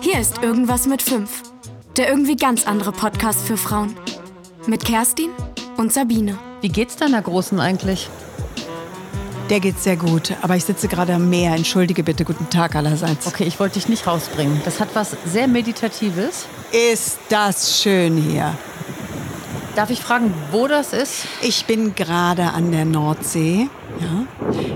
Hier ist Irgendwas mit 5. Der irgendwie ganz andere Podcast für Frauen. Mit Kerstin und Sabine. Wie geht's deiner Großen eigentlich? Der geht sehr gut, aber ich sitze gerade am Meer. Entschuldige bitte, guten Tag allerseits. Okay, ich wollte dich nicht rausbringen. Das hat was sehr Meditatives. Ist das schön hier. Darf ich fragen, wo das ist? Ich bin gerade an der Nordsee. Ja.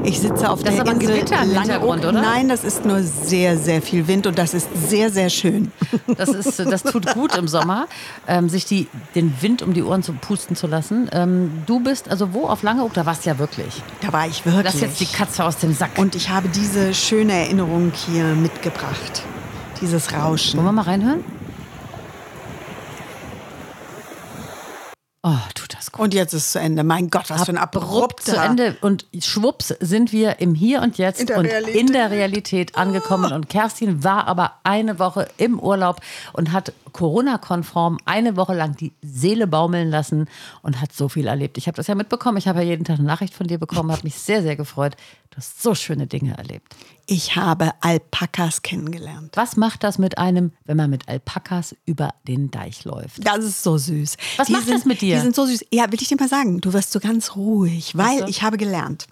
Ich sitze auf Das der ist aber Insel Gewitter im Hintergrund, oder? Nein, das ist nur sehr, sehr viel Wind und das ist sehr, sehr schön. Das, ist, das tut gut im Sommer, ähm, sich die, den Wind um die Ohren zu pusten zu lassen. Ähm, du bist also wo? Auf Langeoog? Da warst du ja wirklich. Da war ich wirklich. Das ist jetzt die Katze aus dem Sack. und ich habe diese schöne Erinnerung hier mitgebracht. Dieses Rauschen. Wollen wir mal reinhören? Oh, tut gut. Und jetzt ist es zu Ende. Mein Gott, was für ein abrupt zu Ende und schwupps sind wir im Hier und Jetzt In der und Realität. in der Realität angekommen. Und Kerstin war aber eine Woche im Urlaub und hat Corona-konform eine Woche lang die Seele baumeln lassen und hat so viel erlebt. Ich habe das ja mitbekommen. Ich habe ja jeden Tag eine Nachricht von dir bekommen, habe mich sehr, sehr gefreut. Du hast so schöne Dinge erlebt. Ich habe Alpakas kennengelernt. Was macht das mit einem, wenn man mit Alpakas über den Deich läuft? Das ist so süß. Was macht sind, das mit dir? Die sind so süß. Ja, will ich dir mal sagen, du wirst so ganz ruhig, weil ich habe gelernt,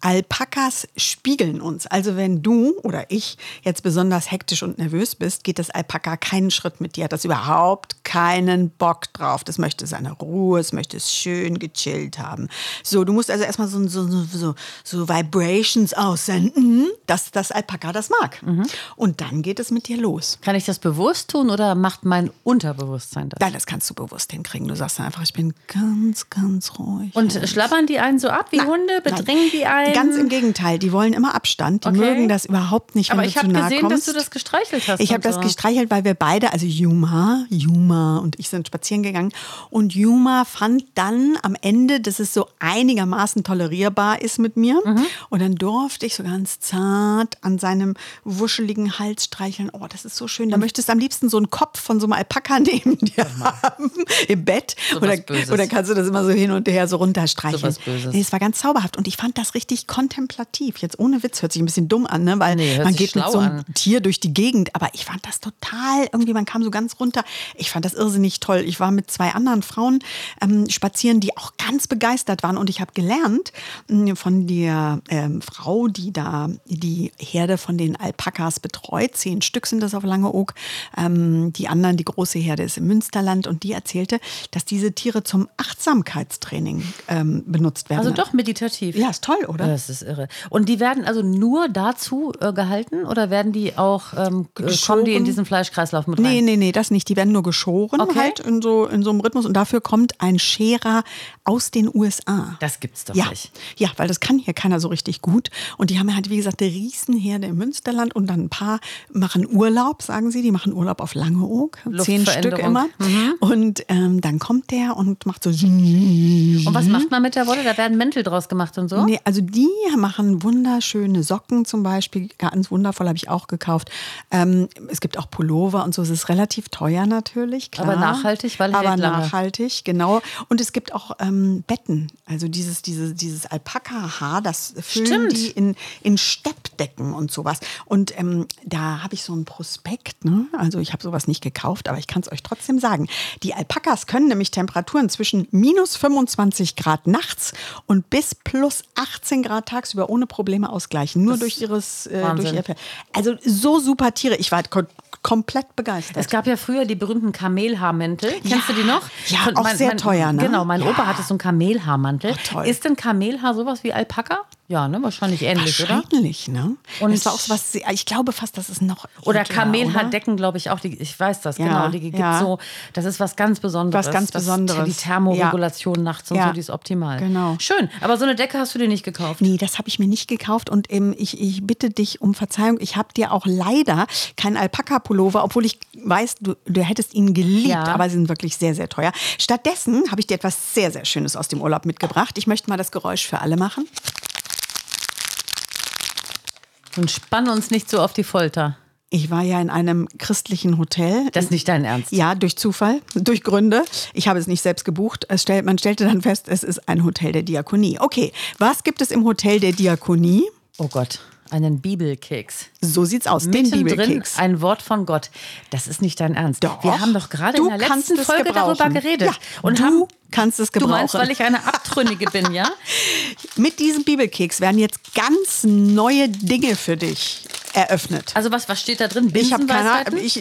Alpakas spiegeln uns. Also wenn du oder ich jetzt besonders hektisch und nervös bist, geht das Alpaka keinen Schritt mit dir. Hat das überhaupt keinen Bock drauf. Das möchte seine Ruhe, es möchte es schön gechillt haben. So, du musst also erstmal so, so, so, so, so Vibrations aussenden, dass das Alpaka das mag. Mhm. Und dann geht es mit dir los. Kann ich das bewusst tun oder macht mein Unterbewusstsein das? Nein, das kannst du bewusst hinkriegen. Du sagst dann einfach, ich bin ganz, ganz ruhig. Und schlabbern die einen so ab wie Hunde? Bedrängen die einen? Ganz im Gegenteil, die wollen immer Abstand. Die Okay. mögen das überhaupt nicht, wenn Aber ich habe gesehen, kommst. dass du das gestreichelt hast. ich habe das so. gestreichelt, weil wir beide, also Juma, Juma und ich sind spazieren gegangen. Und Juma fand dann am Ende, dass es so einigermaßen tolerierbar ist mit mir. Mhm. Und dann durfte ich so ganz zart an seinem wuscheligen Hals streicheln. Oh, das ist so schön. Da möchtest du am liebsten so einen Kopf von so einem Alpaka neben dir haben im Bett. So oder, oder kannst du das immer so hin und her so runterstreicheln. So. Nee, es war ganz zauberhaft und ich fand das richtig kontemplativ. Jetzt ohne Witz, hört sich ein bisschen dumm an, ne? weil Nee, man geht mit so einem an. Tier durch die Gegend. Aber ich fand das total, irgendwie, man kam so ganz runter. Ich fand das irrsinnig toll. Ich war mit zwei anderen Frauen ähm, spazieren, die auch ganz begeistert waren. Und ich habe gelernt von der ähm, Frau, die da die Herde von den Alpakas betreut. Zehn Stück sind das auf Langeoog. Ähm, die anderen, die große Herde ist im Münsterland. Und die erzählte, dass diese Tiere zum Achtsamkeitstraining ähm, benutzt werden. Also doch meditativ. Ja, ist toll, oder? Das ist irre. Und die werden also nur dazu äh, gehalten oder werden die auch, ähm, äh, kommen die in diesen Fleischkreislauf mit rein? Nee, nee, nee, das nicht. Die werden nur geschoren Okay. halt in so, in so einem Rhythmus. Und dafür kommt ein Scherer aus den USA. Das gibt's doch ja. nicht. Ja, weil das kann hier keiner so richtig gut. Und die haben halt, wie gesagt, eine Riesenherde im Münsterland und dann ein paar machen Urlaub, sagen sie. Die machen Urlaub auf Langeoog. Zehn Stück immer. Und ähm, dann kommt der und macht so. Und was macht man mit der Wolle? Da werden Mäntel draus gemacht und so? Nee, also die machen wunderschöne Socken zum Beispiel, ganz wundervoll, habe ich auch gekauft. Ähm, es gibt auch Pullover und so, es ist relativ teuer natürlich, klar. Aber nachhaltig, weil Aber hält lange. nachhaltig, genau. Und es gibt auch ähm, Betten, also dieses, dieses, dieses Alpaka-Haar, das füllen Stimmt. die in, in Steppdecken und sowas. Und ähm, da habe ich so einen Prospekt, ne? also ich habe sowas nicht gekauft, aber ich kann es euch trotzdem sagen. Die Alpakas können nämlich Temperaturen zwischen minus 25 Grad nachts und bis plus 18 Grad tagsüber ohne Probleme ausgleichen. Nur durch ihres, äh, durch ihr Fell. Also so super Tiere. Ich war ko komplett begeistert. Es gab ja früher die berühmten Kamelhaarmäntel. Kennst du die noch? Ja, auch sehr teuer, ne? Genau, mein Ja. Opa hatte so einen Kamelhaarmantel. Ach, toll. Ist denn Kamelhaar sowas wie Alpaka? Ja, ne? Wahrscheinlich ähnlich, oder? Wahrscheinlich, ne? Und- es war auch so was, sehr- ich glaube fast, dass es noch. Oder Kamelhaardecken, glaube ich auch. Die, ich weiß das, Ja, genau. Die gibt ja. so, das ist was ganz Besonderes. Was ganz Das- Besonderes. Die Thermoregulation nachts und Ja. so, die ist optimal. Genau. Schön. Aber so eine Decke hast du dir nicht gekauft. Nee, das habe ich mir nicht gekauft und ähm, ich, ich bitte dich um Verzeihung. Ich habe dir auch leider keinen Alpaka-Pullover, obwohl ich weiß, du, du hättest ihn geliebt, Ja. aber sie sind wirklich sehr, sehr teuer. Stattdessen habe ich dir etwas sehr, sehr Schönes aus dem Urlaub mitgebracht. Ich möchte mal das Geräusch für alle machen. Und spann uns nicht so auf die Folter. Ich war ja in einem christlichen Hotel. Das ist nicht dein Ernst. Ja, durch Zufall, durch Gründe. Ich habe es nicht selbst gebucht. Es stellt, man stellte dann fest, es ist ein Hotel der Diakonie. Okay, was gibt es im Hotel der Diakonie? Oh Gott, einen Bibelkeks. So sieht's aus, den Mittendrin Bibelkeks. ein Wort von Gott. Das ist nicht dein Ernst. Doch. Wir haben doch gerade in der letzten Folge darüber geredet. Ja, und du haben, kannst es Du meinst, gebrauchen. weil ich eine Abtrünnige bin, ja? Mit diesem Bibelkeks werden jetzt ganz neue Dinge für dich eröffnet. Also was, was steht da drin? Ich keine ich,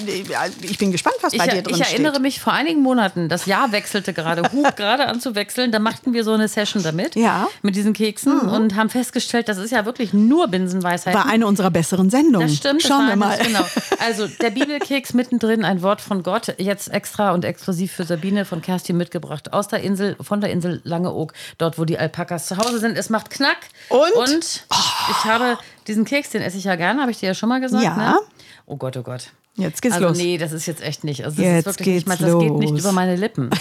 ich bin gespannt, was Ich, bei dir drin ich erinnere steht. mich vor einigen Monaten, das Jahr wechselte gerade, hub gerade an zu wechseln. Da machten wir so eine Session damit, Ja. Mhm. mit diesen Keksen und haben festgestellt, das ist ja wirklich nur Binsenweisheiten. War eine unserer besseren Sendungen. Das stimmt, das Schauen war wir mal. Genau. Also der Bibelkeks mittendrin, ein Wort von Gott, jetzt extra und exklusiv für Sabine von Kerstin mitgebracht. Aus der Insel, von der Insel Langeoog, dort wo die Alpakas zu Hause sind. Es macht Knack. Und? Und ich habe diesen Keks, den esse ich ja gerne, habe ich dir ja schon mal gesagt. Ja. Ne? Oh Gott, oh Gott. Jetzt geht's also, los. Nee, das ist jetzt echt nicht. Also das Jetzt ist wirklich nicht mal, geht's das geht nicht los. über meine Lippen.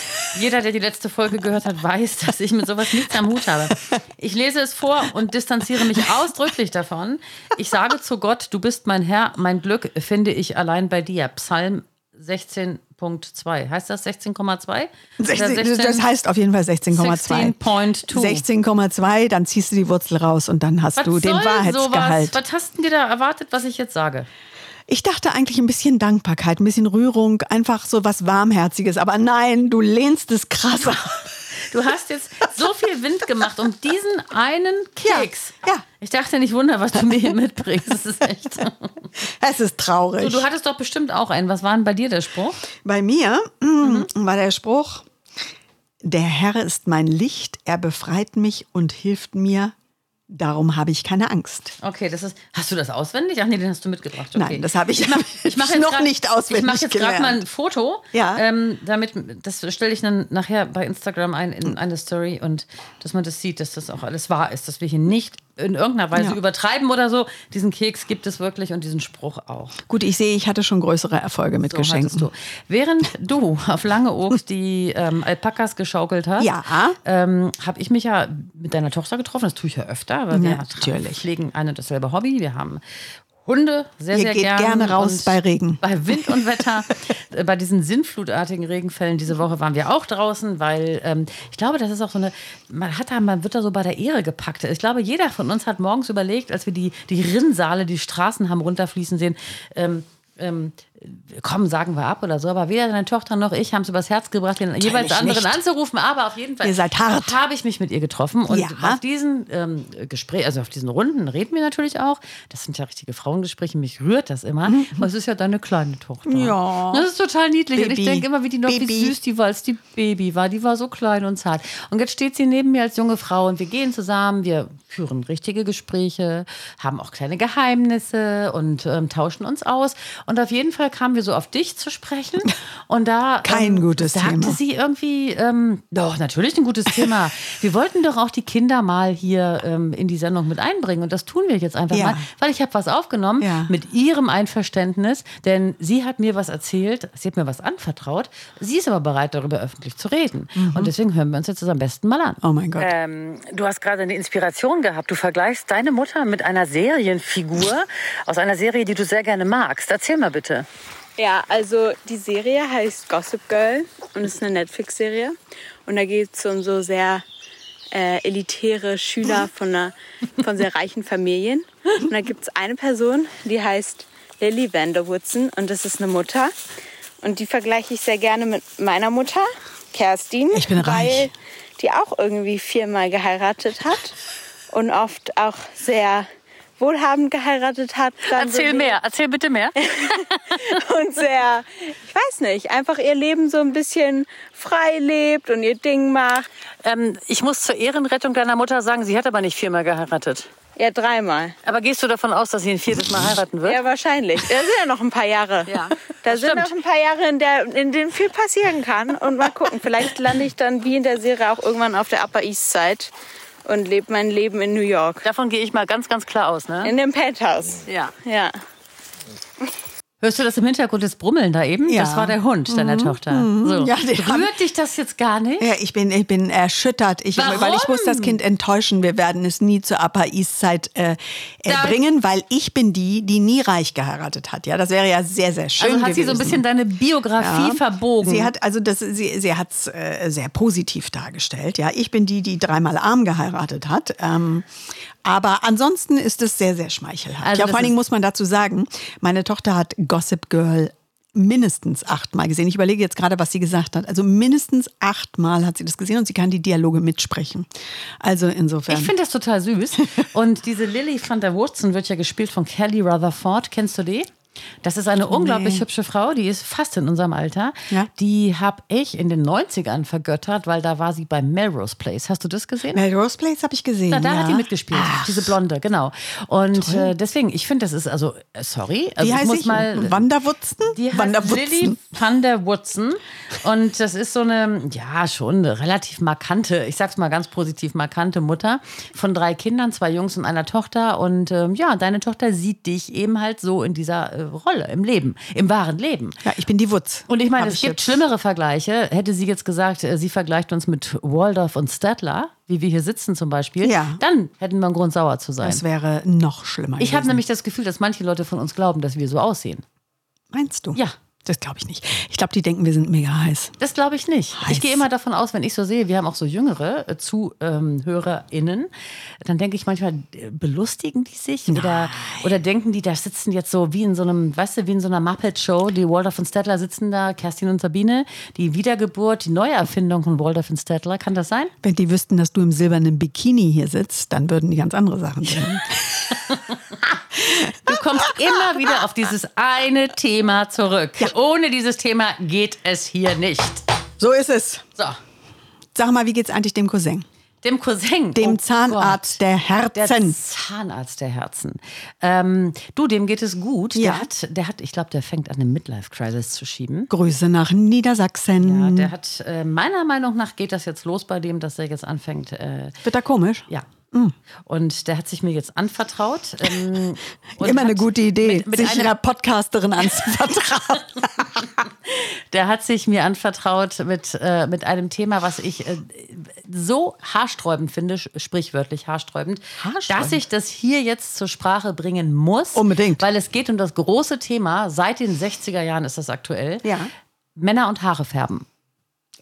Jeder, der die letzte Folge gehört hat, weiß, dass ich mit sowas nichts am Hut habe. Ich lese es vor und distanziere mich ausdrücklich davon. Ich sage zu Gott, du bist mein Herr, mein Glück finde ich allein bei dir. Psalm 16.2. Heißt das 16,2? Oder 16, das heißt auf jeden Fall 16,2. 16.2. 16,2, dann ziehst du die Wurzel raus und dann hast Was du den Wahrheitsgehalt. Sowas? Was hast denn dir da erwartet, was ich jetzt sage? Ich dachte eigentlich ein bisschen Dankbarkeit, ein bisschen Rührung, einfach so was Warmherziges. Aber nein, du lehnst es krass ab. Du hast jetzt so viel Wind gemacht um diesen einen Keks. Ja, ja. Ich dachte nicht wunder, was du mir hier mitbringst. Das ist echt. Es ist traurig. Du, du hattest doch bestimmt auch einen. Was war denn bei dir der Spruch? Bei mir mm, war der Spruch, der Herr ist mein Licht, er befreit mich und hilft mir, darum habe ich keine Angst. Okay, das ist. Hast du das auswendig? Ach nee, den hast du mitgebracht. Okay. Nein, das habe ich, Ich mache noch grad, nicht auswendig Ich mache jetzt gerade mal ein Foto. Ja. Ähm, damit, das stelle ich dann nachher bei Instagram ein in eine Story und dass man das sieht, dass das auch alles wahr ist, dass wir hier nicht in irgendeiner Weise Ja. übertreiben oder so. Diesen Keks gibt es wirklich und diesen Spruch auch. Gut, ich sehe, ich hatte schon größere Erfolge mit So Geschenken. du. Während du auf Langeoog die ähm, Alpakas geschaukelt hast, Ja. ähm, habe ich mich ja mit deiner Tochter getroffen. Das tue ich ja öfter, weil wir Natürlich. pflegen ein und dasselbe Hobby. Wir haben Hunde sehr, Ihr sehr geht gern. gerne raus bei Regen. Bei Wind und Wetter. Äh, bei diesen sinnflutartigen Regenfällen diese Woche waren wir auch draußen, weil ähm, ich glaube, das ist auch so eine, man hat da, man wird da so bei der Ehre gepackt. Ich glaube, jeder von uns hat morgens überlegt, als wir die, die Rinnsale, die Straßen haben runterfließen sehen, ähm, ähm, komm, sagen wir ab oder so. Aber weder deine Tochter noch ich haben es übers Herz gebracht, den jeweils anderen nicht. anzurufen. Aber auf jeden Fall Ihr seid hart. habe ich mich mit ihr getroffen. Und Ja. auf diesen ähm, Gespräch, also auf diesen Runden reden wir natürlich auch. Das sind ja richtige Frauengespräche. Mich rührt das immer. Aber es ist ja deine kleine Tochter. Ja. Das ist total niedlich. Und ich Baby. denke immer, wie die noch, wie Baby. süß die war, als die Baby war. Die war so klein und zart. Und jetzt steht sie neben mir als junge Frau und wir gehen zusammen. Wir führen richtige Gespräche, haben auch kleine Geheimnisse und ähm, tauschen uns aus. Und auf jeden Fall kamen wir so auf dich zu sprechen. Und da Kein gutes sagte Thema. sie irgendwie, ähm, doch, natürlich ein gutes Thema. wir wollten doch auch die Kinder mal hier ähm, in die Sendung mit einbringen. Und das tun wir jetzt einfach Ja. mal, weil ich habe was aufgenommen Ja. mit ihrem Einverständnis, denn sie hat mir was erzählt, sie hat mir was anvertraut. Sie ist aber bereit, darüber öffentlich zu reden. Und deswegen hören wir uns jetzt das am besten mal an. Oh mein Gott. Ähm, du hast gerade eine Inspiration gehabt. Du vergleichst deine Mutter mit einer Serienfigur aus einer Serie, die du sehr gerne magst. Erzähl mal bitte. Ja, also die Serie heißt Gossip Girl und ist eine Netflix-Serie. Und da geht es um so sehr äh, elitäre Schüler von, einer, von sehr reichen Familien. Und da gibt es eine Person, die heißt Lily Vanderwoodson und das ist eine Mutter. Und die vergleiche ich sehr gerne mit meiner Mutter, Kerstin. Ich bin weil reich. die auch irgendwie viermal geheiratet hat und oft auch sehr wohlhabend geheiratet hat. Dann so Erzähl mehr, erzähl bitte mehr. und sehr, ich weiß nicht, einfach ihr Leben so ein bisschen frei lebt und ihr Ding macht. Ähm, ich muss zur Ehrenrettung deiner Mutter sagen, sie hat aber nicht viermal geheiratet. Ja, dreimal. Aber gehst du davon aus, dass sie ein viertes Mal heiraten wird? Ja, wahrscheinlich. Da sind ja noch ein paar Jahre. Ja, Da sind stimmt. noch ein paar Jahre, in, der, in denen viel passieren kann. Und mal gucken, vielleicht lande ich dann wie in der Serie auch irgendwann auf der Upper East Side und lebe mein Leben in New York. Davon gehe ich mal ganz, ganz klar aus, ne? In dem Penthouse. Ja. Ja. Hörst du das im Hintergrund, das Brummeln da eben? Ja. Das war der Hund deiner Tochter. So. Ja, Rührt dich das jetzt gar nicht? Ja, ich bin, ich bin erschüttert. Ich, Warum? Weil ich muss das Kind enttäuschen. Wir werden es nie zur Upper East Side äh, äh, bringen, weil ich bin die, die nie reich geheiratet hat. Ja, das wäre ja sehr, sehr schön Also hat sie so ein gewesen. bisschen deine Biografie Ja. verbogen. Sie hat also das, sie, sie hat es äh, sehr positiv dargestellt. Ja, ich bin die, die dreimal arm geheiratet hat. Ähm, aber ansonsten ist es sehr, sehr schmeichelhaft. Also ja, vor allen Dingen muss man dazu sagen, meine Tochter hat Gossip Girl mindestens achtmal gesehen. Ich überlege jetzt gerade, was sie gesagt hat. Also mindestens achtmal hat sie das gesehen und sie kann die Dialoge mitsprechen. Also insofern. Ich finde das total süß. Und diese Lily van der Woodson wird ja gespielt von Kelly Rutherford. Kennst du die? Das ist eine unglaublich hübsche Frau, die ist fast in unserem Alter. Ja. Die habe ich in den 90ern vergöttert, weil da war sie bei Melrose Place. Hast du das gesehen? Melrose Place habe ich gesehen. Da, da ja. hat die mitgespielt, diese Blonde, genau. Und äh, deswegen, ich finde, das ist also, äh, sorry, also Wie ich heißt muss ich? mal. Wanderwutzen? Die heißt Wanderwutzen. Lily van der Woodson. Und das ist so eine, ja, schon eine relativ markante, ich sag's mal ganz positiv, markante Mutter von drei Kindern, zwei Jungs und einer Tochter. Und ähm, ja, deine Tochter sieht dich eben halt so in dieser äh, Rolle, im Leben, im wahren Leben. Ja, ich bin die Wutz. Und ich meine, Hab es ich gibt jetzt- schlimmere Vergleiche. Hätte sie jetzt gesagt, äh, sie vergleicht uns mit Waldorf und Stadler, wie wir hier sitzen zum Beispiel, Ja. dann hätten wir einen Grund, sauer zu sein. Das wäre noch schlimmer. Ich habe nämlich das Gefühl, dass manche Leute von uns glauben, dass wir so aussehen. Meinst du? Ja. Das glaube ich nicht. Ich glaube, die denken, wir sind mega heiß. Das glaube ich nicht. Heiß. Ich gehe immer davon aus, wenn ich so sehe, wir haben auch so jüngere äh, ZuhörerInnen, dann denke ich manchmal, äh, belustigen die sich oder, oder denken die, da sitzen jetzt so wie in so einem, weißt du, wie in so einer Muppet-Show, die Waldorf und Stettler sitzen da, Kerstin und Sabine, die Wiedergeburt, die Neuerfindung von Waldorf und Stettler, kann das sein? Wenn die wüssten, dass du im silbernen Bikini hier sitzt, dann würden die ganz andere Sachen denken. Du kommst immer wieder auf dieses eine Thema zurück. Ohne dieses Thema geht es hier nicht. So ist es. So, Sag mal, wie geht's eigentlich dem Cousin? dem Cousin. Dem Oh Zahnarzt der Der Herzen. Zahnarzt der Herzen. Ähm, du, dem geht es gut. Ja. Der hat, der hat, ich glaube, der fängt an, eine Midlife-Crisis zu schieben. Grüße nach Niedersachsen. Ja, der hat, äh, meiner Meinung nach geht das jetzt los bei dem, dass er jetzt anfängt. Äh, Wird da komisch? ja. Und der hat sich mir jetzt anvertraut. Ähm, Immer eine gute Idee, Mit, mit sich einer, einer Podcasterin anzuvertrauen. der hat sich mir anvertraut mit, äh, mit einem Thema, was ich äh, so haarsträubend finde, sprichwörtlich haarsträubend, Haarsträubend? dass ich das hier jetzt zur Sprache bringen muss. Unbedingt. Weil es geht um das große Thema, seit den 60er Jahren ist das aktuell. Ja. Männer und Haare färben.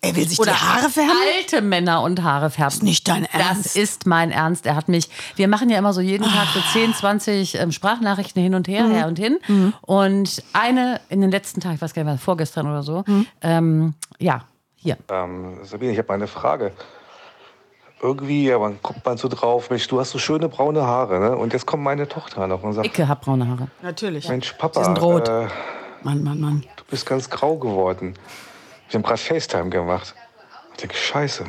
Er will sich Oder die Haare färben? alte Männer und Haare färben. ist nicht dein Ernst. Das ist mein Ernst. Er hat mich, wir machen ja immer so jeden Tag so 10, 20 ähm, Sprachnachrichten hin und her, Mhm. her und hin. Und eine in den letzten Tagen, ich weiß gar nicht mehr, vorgestern oder so, Mhm. ähm, ja, hier. Ähm, Sabine, ich habe mal eine Frage. Irgendwie, ja, man kommt man so drauf, Mensch, du hast so schöne braune Haare, ne? Und jetzt kommt meine Tochter noch und sagt, Icke hat braune Haare. Natürlich. Mensch, Papa, Sie sind rot. Äh, Mann, Mann, Mann. du bist ganz grau geworden. Wir haben gerade FaceTime gemacht. Ich denke, scheiße.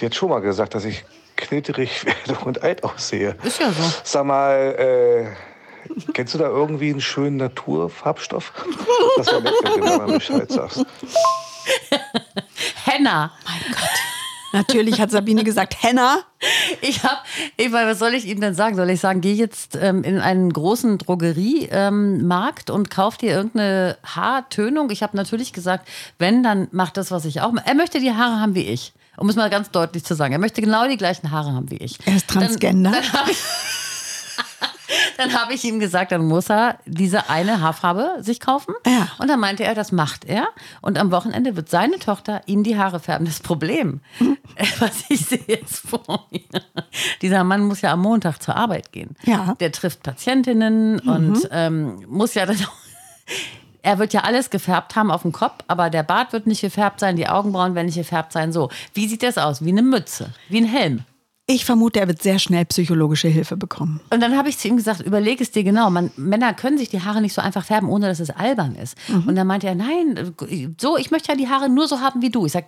Die hat schon mal gesagt, dass ich knitterig werde und alt aussehe. Ist ja so. Sag mal, äh, kennst du da irgendwie einen schönen Naturfarbstoff? Das wäre nett, wenn du mir mal Bescheid sagst. Henna. Natürlich hat Sabine gesagt, Henna. Ich habe, ich, weil, was soll ich Ihnen denn sagen? Soll ich sagen, geh jetzt ähm, in einen großen Drogeriemarkt ähm, und kauf dir irgendeine Haartönung? Ich habe natürlich gesagt, wenn, dann mach das, was ich auch. Er möchte die Haare haben wie ich. Um es mal ganz deutlich zu sagen. Er möchte genau die gleichen Haare haben wie ich. Er ist Transgender. Dann, dann dann hab ich ihm gesagt, dann muss er diese eine Haarfarbe sich kaufen. Ja. Und dann meinte er, das macht er. Und am Wochenende wird seine Tochter ihm die Haare färben. Das Problem, was ich sehe jetzt vor mir, dieser Mann muss ja am Montag zur Arbeit gehen. Ja. Der trifft Patientinnen und ähm, muss ja dann auch er wird ja alles gefärbt haben auf dem Kopf, aber der Bart wird nicht gefärbt sein, die Augenbrauen werden nicht gefärbt sein. So, wie sieht das aus? Wie eine Mütze, wie ein Helm. Ich vermute, er wird sehr schnell psychologische Hilfe bekommen. Und dann habe ich zu ihm gesagt, überleg es dir genau. Man, Männer können sich die Haare nicht so einfach färben, ohne dass es albern ist. Und dann meinte er, nein, so, ich möchte ja die Haare nur so haben wie du. Ich sag,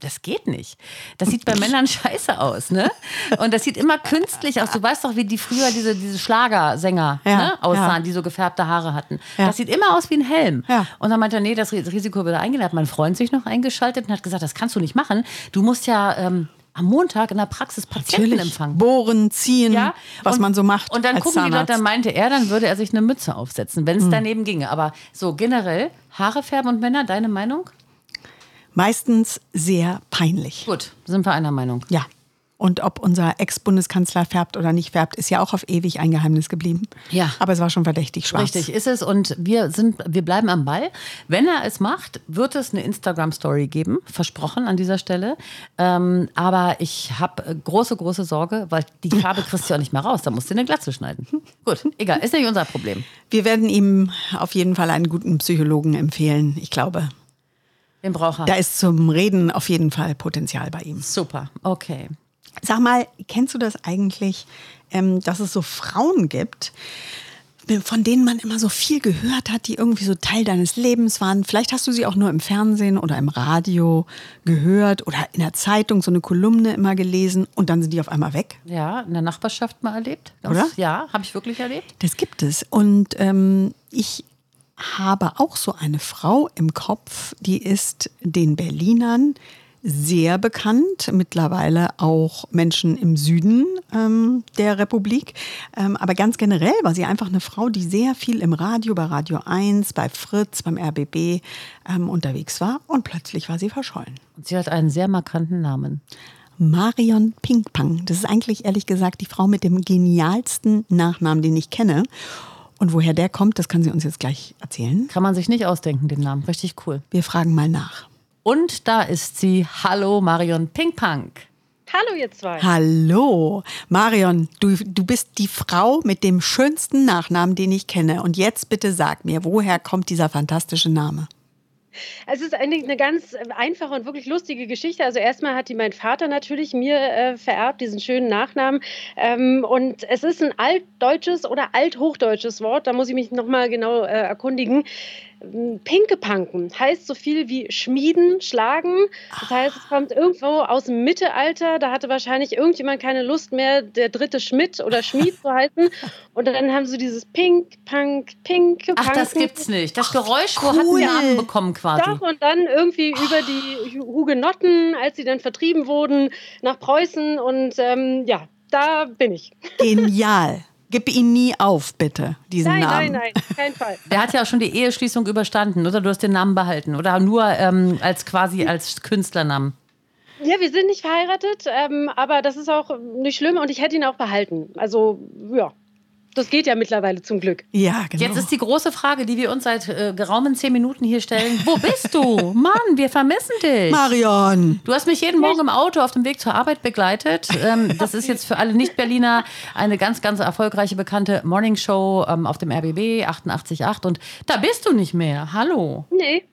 das geht nicht. Das sieht bei Männern scheiße aus, ne? Und das sieht immer künstlich aus. Du weißt doch, wie die früher diese, diese Schlagersänger Ja, ne, aussahen, ja. die so gefärbte Haare hatten. Ja. Das sieht immer aus wie ein Helm. Ja. Und dann meinte er, nee, das Risiko wird hat mein Freund sich noch eingeschaltet und hat gesagt, das kannst du nicht machen. Du musst ja ähm, am Montag in der Praxis Patienten empfangen. Bohren, ziehen, Ja, was und- man so macht. Und dann gucken die Leute, Zahnarzt. Dann meinte er, dann würde er sich eine Mütze aufsetzen, wenn es daneben ginge. Aber so generell, Haare färben und Männer, deine Meinung? Meistens sehr peinlich. Gut, sind wir einer Meinung. Ja. Und ob unser Ex-Bundeskanzler färbt oder nicht färbt, ist ja auch auf ewig ein Geheimnis geblieben. Ja. Aber es war schon verdächtig schwarz. Richtig, ist es. Und wir sind, wir bleiben am Ball. Wenn er es macht, wird es eine Instagram-Story geben. Versprochen an dieser Stelle. Ähm, aber ich habe äh, große, große Sorge, weil die Farbe kriegst du ja nicht mehr raus. Da musst du eine Glatze schneiden. Gut, egal, ist nicht unser Problem. Wir werden ihm auf jeden Fall einen guten Psychologen empfehlen. Ich glaube, Den braucht er. da ist zum Reden auf jeden Fall Potenzial bei ihm. Super, okay. Sag mal, kennst du das eigentlich, ähm, dass es so Frauen gibt, von denen man immer so viel gehört hat, die irgendwie so Teil deines Lebens waren? Vielleicht hast du sie auch nur im Fernsehen oder im Radio gehört oder in der Zeitung so eine Kolumne immer gelesen und dann sind die auf einmal weg. Ja, in der Nachbarschaft mal erlebt. Ganz- Oder? Ja, habe ich wirklich erlebt. Das gibt es. Und ähm, ich habe auch so eine Frau im Kopf, die ist den Berlinern sehr bekannt, mittlerweile auch Menschen im Süden ähm, der Republik. Ähm, aber ganz generell war sie einfach eine Frau, die sehr viel im Radio, bei Radio 1, bei Fritz, beim RBB ähm, unterwegs war. Und plötzlich war sie verschollen. Und sie hat einen sehr markanten Namen. Marion Pinkpang. Das ist eigentlich ehrlich gesagt die Frau mit dem genialsten Nachnamen, den ich kenne. Und woher der kommt, das kann sie uns jetzt gleich erzählen. Kann man sich nicht ausdenken, den Namen. Richtig cool. Wir fragen mal nach. Und da ist sie. Hallo, Marion Pinkpunk. Hallo ihr zwei. Hallo, Marion, du, du bist die Frau mit dem schönsten Nachnamen, den ich kenne. Und jetzt bitte sag mir, woher kommt dieser fantastische Name? Es ist eine, eine ganz einfache und wirklich lustige Geschichte. Also erstmal hat die mein Vater natürlich mir äh, vererbt, diesen schönen Nachnamen. Ähm, und es ist ein altdeutsches oder althochdeutsches Wort. Da muss ich mich nochmal genau äh, erkundigen. Pinkepanken heißt so viel wie schmieden, schlagen. Das heißt, es kommt irgendwo aus dem Mittelalter. Da hatte wahrscheinlich irgendjemand keine Lust mehr, der dritte Schmidt oder Schmied zu heißen. Und dann haben sie dieses Pink, Punk, Pinke, Ach, das Panken. gibt's nicht. Das Geräusch, wo hat einen cool. Namen bekommen quasi. Doch, und dann irgendwie über die Hugenotten, als sie dann vertrieben wurden, nach Preußen. Und ähm, ja, da bin ich. Genial. Gib ihn nie auf, bitte, diesen Nein, Namen. nein, nein, kein Fall. Der hat ja auch schon die Eheschließung überstanden, oder? Du hast den Namen behalten. Oder nur ähm, als quasi als Künstlernamen. Ja, wir sind nicht verheiratet, ähm, aber das ist auch nicht schlimm und ich hätte ihn auch behalten. Also, ja, das geht ja mittlerweile zum Glück. Ja, genau. Jetzt ist die große Frage, die wir uns seit äh, geraumen zehn Minuten hier stellen. Wo bist du? Mann, wir vermissen dich. Marion. Du hast mich jeden Morgen im Auto auf dem Weg zur Arbeit begleitet. Ähm, das ist jetzt für alle Nicht-Berliner eine ganz, ganz erfolgreiche, bekannte Morningshow ähm, auf dem RBB 88.8. Und da bist du nicht mehr. Hallo. Nee.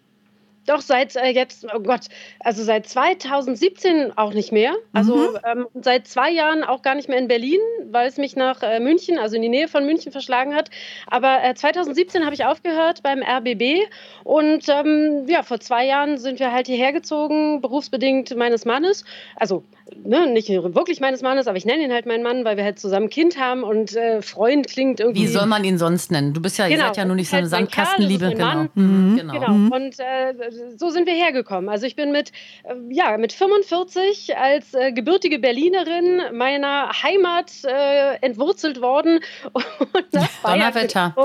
Doch seit äh, jetzt, oh Gott, also seit 2017 auch nicht mehr. Also ähm, seit zwei Jahren auch gar nicht mehr in Berlin, weil es mich nach äh, München, also in die Nähe von München verschlagen hat. Aber äh, 2017 habe ich aufgehört beim RBB und ähm, ja, vor zwei Jahren sind wir halt hierher gezogen, berufsbedingt meines Mannes. Also ne, nicht wirklich meines Mannes, aber ich nenne ihn halt meinen Mann, weil wir halt zusammen ein Kind haben und äh, Freund klingt irgendwie. Wie soll man ihn sonst nennen? Du bist ja, ihr Genau, seid ja nur nicht so eine halt mein Kerl, Sandkastenliebe. das ist mein Genau. Genau. Genau. Und äh, so sind wir hergekommen. Also ich bin mit, äh, ja, mit 45 als äh, gebürtige Berlinerin meiner Heimat äh, entwurzelt worden. Donnerwetter.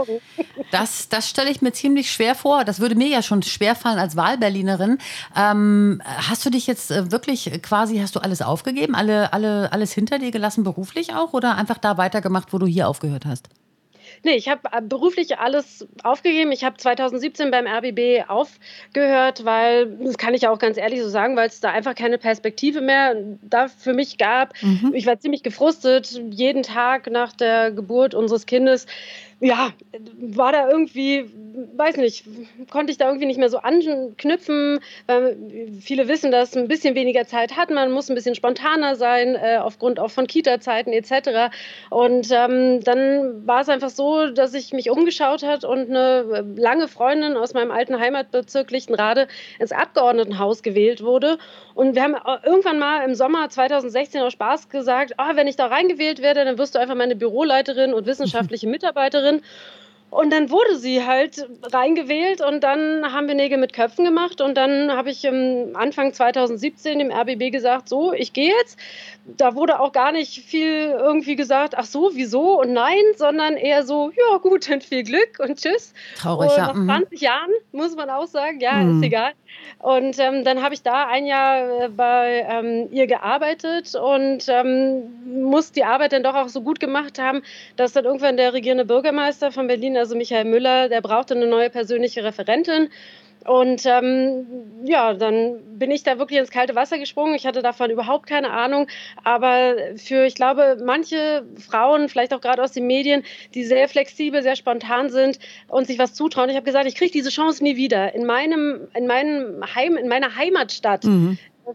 Das, das stelle ich mir ziemlich schwer vor. Das würde mir ja schon schwer fallen als Wahlberlinerin. Ähm, hast du dich jetzt äh, wirklich quasi, hast du alles aufgegeben? Alle, alle, alles hinter dir gelassen, beruflich auch? Oder einfach da weitergemacht, wo du hier aufgehört hast? Nee, ich habe äh, beruflich alles aufgegeben. Ich habe 2017 beim RBB aufgehört, weil, das kann ich auch ganz ehrlich so sagen, weil es da einfach keine Perspektive mehr da für mich gab. Ich war ziemlich gefrustet, jeden Tag nach der Geburt unseres Kindes. Ja, war da irgendwie, weiß nicht, konnte ich da irgendwie nicht mehr so anknüpfen, weil viele wissen, dass ein bisschen weniger Zeit hat, man muss ein bisschen spontaner sein, äh, aufgrund auch von Kita-Zeiten etc. Und ähm, dann war es einfach so, dass ich mich umgeschaut hat und eine lange Freundin aus meinem alten Heimatbezirk Lichtenrade ins Abgeordnetenhaus gewählt wurde. Und wir haben irgendwann mal im Sommer 2016 aus Spaß gesagt, ah, wenn ich da reingewählt werde, dann wirst du einfach meine Büroleiterin und wissenschaftliche Mitarbeiterin. Und dann wurde sie halt reingewählt und dann haben wir Nägel mit Köpfen gemacht und dann habe ich im Anfang 2017 dem RBB gesagt, so, ich gehe jetzt. Da wurde auch gar nicht viel irgendwie gesagt, ach so, wieso und nein, sondern eher so, ja gut, dann viel Glück und tschüss. Traurig, und ja. Nach mhm. 20 Jahren muss man auch sagen, ja, ist egal. Und ähm, dann habe ich da ein Jahr äh, bei ähm, ihr gearbeitet und ähm, muss die Arbeit dann doch auch so gut gemacht haben, dass dann irgendwann der regierende Bürgermeister von Berlin, also Michael Müller, der brauchte eine neue persönliche Referentin. Und ähm, ja, dann bin ich da wirklich ins kalte Wasser gesprungen. Ich hatte davon überhaupt keine Ahnung. Aber für, ich glaube, manche Frauen, vielleicht auch gerade aus den Medien, die sehr flexibel, sehr spontan sind und sich was zutrauen. Ich habe gesagt, ich kriege diese Chance nie wieder. In meinem, in meinem Heim, in meiner Heimatstadt.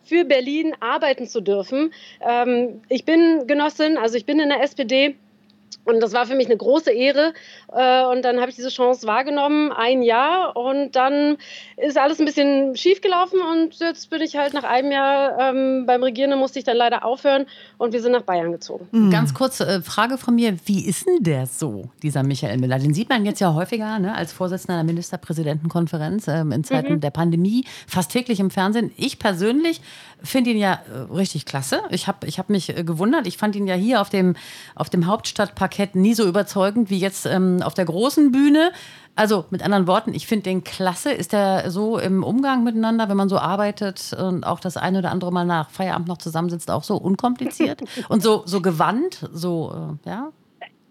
für Berlin arbeiten zu dürfen. Ähm, ich bin Genossin, also ich bin in der SPD. Und das war für mich eine große Ehre. Äh, Und dann habe ich diese Chance wahrgenommen, ein Jahr. Und dann ist alles ein bisschen schief gelaufen. Und jetzt bin ich halt nach einem Jahr ähm, beim Regierenden, musste ich dann leider aufhören. Und wir sind nach Bayern gezogen. Ganz kurze äh, Frage von mir. Wie ist denn der so, dieser Michael Müller? Den sieht man jetzt ja häufiger ne, als Vorsitzender der Ministerpräsidentenkonferenz ähm, in Zeiten der Pandemie, fast täglich im Fernsehen. Ich persönlich finde ihn ja äh, richtig klasse. Ich habe ich hab mich äh, gewundert. Ich fand ihn ja hier auf dem, auf dem Hauptstadtparkett nie so überzeugend wie jetzt ähm, auf der großen Bühne. Also mit anderen Worten, ich finde den klasse. Ist er so im Umgang miteinander, wenn man so arbeitet und auch das eine oder andere Mal nach Feierabend noch zusammensitzt, auch so unkompliziert und so, so gewandt, so, äh, ja?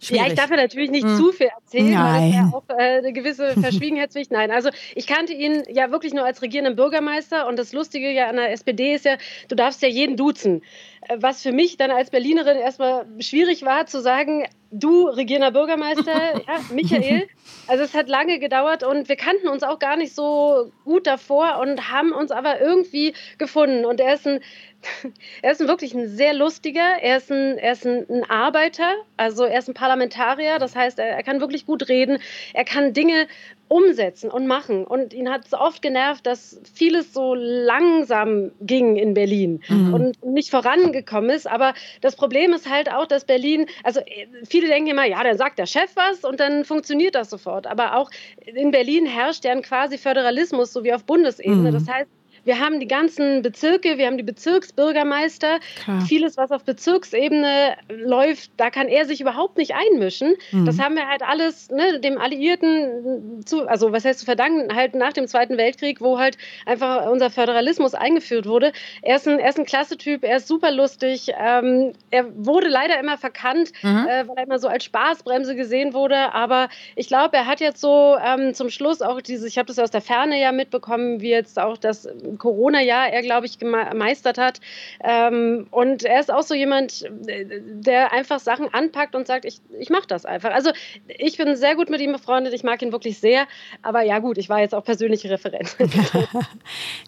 Ja, ich darf ja natürlich nicht zu viel erzählen, weil Nein. das ja auch äh, eine gewisse Verschwiegenheitspflicht. Nein, also ich kannte ihn ja wirklich nur als regierenden Bürgermeister und das Lustige ja an der SPD ist ja, du darfst ja jeden duzen. Äh, Was für mich dann als Berlinerin erstmal schwierig war zu sagen, du regierender Bürgermeister, ja, Michael. Also es hat lange gedauert und wir kannten uns auch gar nicht so gut davor und haben uns aber irgendwie gefunden. Und er ist ein, er ist wirklich ein sehr lustiger, er ist ein, er ist ein, ein Arbeiter, also er ist ein Parlamentarier, das heißt, er, er kann wirklich gut reden, er kann Dinge umsetzen und machen. Und ihn hat es oft genervt, dass vieles so langsam ging in Berlin und nicht vorangekommen ist. Aber das Problem ist halt auch, dass Berlin, also äh, viele denken immer, ja, dann sagt der Chef was und dann funktioniert das sofort. Aber auch in Berlin herrscht ja ein quasi Föderalismus, so wie auf Bundesebene. Das heißt, wir haben die ganzen Bezirke, wir haben die Bezirksbürgermeister. Klar. Vieles, was auf Bezirksebene läuft, da kann er sich überhaupt nicht einmischen. Das haben wir halt alles ne, dem Alliierten zu, also was heißt zu verdanken, halt nach dem Zweiten Weltkrieg, wo halt einfach unser Föderalismus eingeführt wurde. Er ist ein, er ist ein klasse Typ, er ist super lustig. Ähm, er wurde leider immer verkannt, äh, weil er immer so als Spaßbremse gesehen wurde. Aber ich glaube, er hat jetzt so ähm, zum Schluss auch diese, ich habe das aus der Ferne ja mitbekommen, wie jetzt auch das Corona-Jahr er, glaube ich, gemeistert hat. Ähm, und er ist auch so jemand, äh, der einfach Sachen anpackt und sagt, ich, ich mache das einfach. Also ich bin sehr gut mit ihm befreundet, ich mag ihn wirklich sehr. Aber ja gut, ich war jetzt auch persönliche Referent.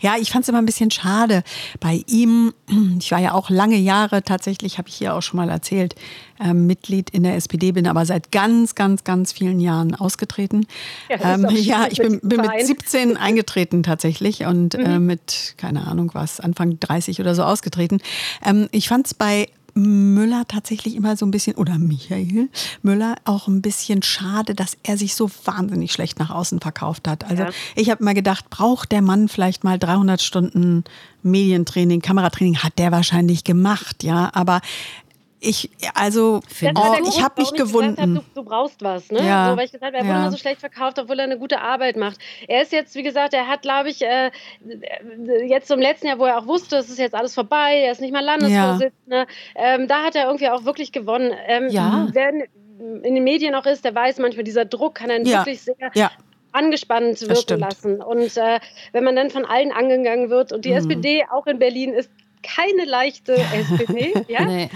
Ja, ich fand es immer ein bisschen schade bei ihm. Ich war ja auch lange Jahre tatsächlich, habe ich hier auch schon mal erzählt, ähm, Mitglied in der SPD, bin aber seit ganz, ganz, ganz vielen Jahren ausgetreten. Ja, ähm, ja ich bin, mit bin mit Verein. 17 eingetreten tatsächlich und äh, mit, keine Ahnung was, Anfang 30 oder so ausgetreten. Ähm, ich fand es bei Müller tatsächlich immer so ein bisschen, oder Michael Müller auch ein bisschen schade, dass er sich so wahnsinnig schlecht nach außen verkauft hat. Also Ja. ich habe mal gedacht, braucht der Mann vielleicht mal 300 Stunden Medientraining, Kameratraining, hat der wahrscheinlich gemacht, ja, aber ich, also, Finde oh, ich habe mich gewunden. hab, du, du brauchst was, ne? Ja. So, weil ich gesagt habe, er wurde Ja. immer so schlecht verkauft, obwohl er eine gute Arbeit macht. Er ist jetzt, wie gesagt, er hat, glaube ich, äh, jetzt im letzten Jahr, wo er auch wusste, es ist jetzt alles vorbei, er ist nicht mehr Landesvorsitzender, ähm, da hat er irgendwie auch wirklich gewonnen. Ähm, Ja. Wer in, den Medien auch ist, der weiß manchmal, dieser Druck kann einen Ja. wirklich sehr Ja. angespannt wirken lassen. Und äh, wenn man dann von allen angegangen wird und die SPD auch in Berlin ist keine leichte SPD, ja? Nee.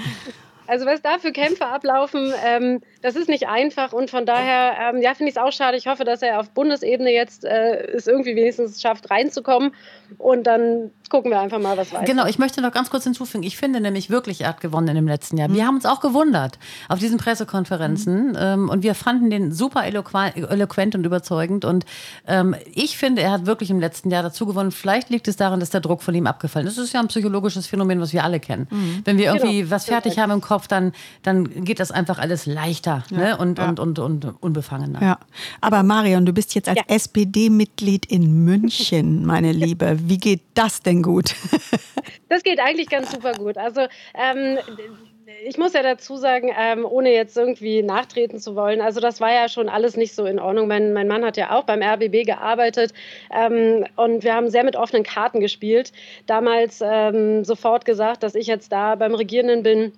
Also was da für Kämpfe ablaufen, ähm, das ist nicht einfach und von daher, ähm, ja, finde ich es auch schade. Ich hoffe, dass er auf Bundesebene jetzt äh, es irgendwie wenigstens schafft, reinzukommen und dann gucken wir einfach mal, was weiter. Genau, ich möchte noch ganz kurz hinzufügen. Ich finde nämlich wirklich, er hat gewonnen in dem letzten Jahr. Wir haben uns auch gewundert auf diesen Pressekonferenzen ähm, und wir fanden den super eloquent und überzeugend. Und ähm, ich finde, er hat wirklich im letzten Jahr dazu gewonnen. Vielleicht liegt es daran, dass der Druck von ihm abgefallen ist. Das ist ja ein psychologisches Phänomen, was wir alle kennen. Wenn wir irgendwie Genau, was fertig haben im Kopf, Kopf, dann, dann geht das einfach alles leichter ne? und, und, und, und unbefangener. Ja, aber Marion, du bist jetzt als SPD-Mitglied in München, meine Liebe. Wie geht das denn gut? Das geht eigentlich ganz super gut. Also ähm, ich muss ja dazu sagen, ähm, ohne jetzt irgendwie nachtreten zu wollen, also das war ja schon alles nicht so in Ordnung. Mein, mein Mann hat ja auch beim RBB gearbeitet ähm, und wir haben sehr mit offenen Karten gespielt. Damals ähm, sofort gesagt, dass ich jetzt da beim Regierenden bin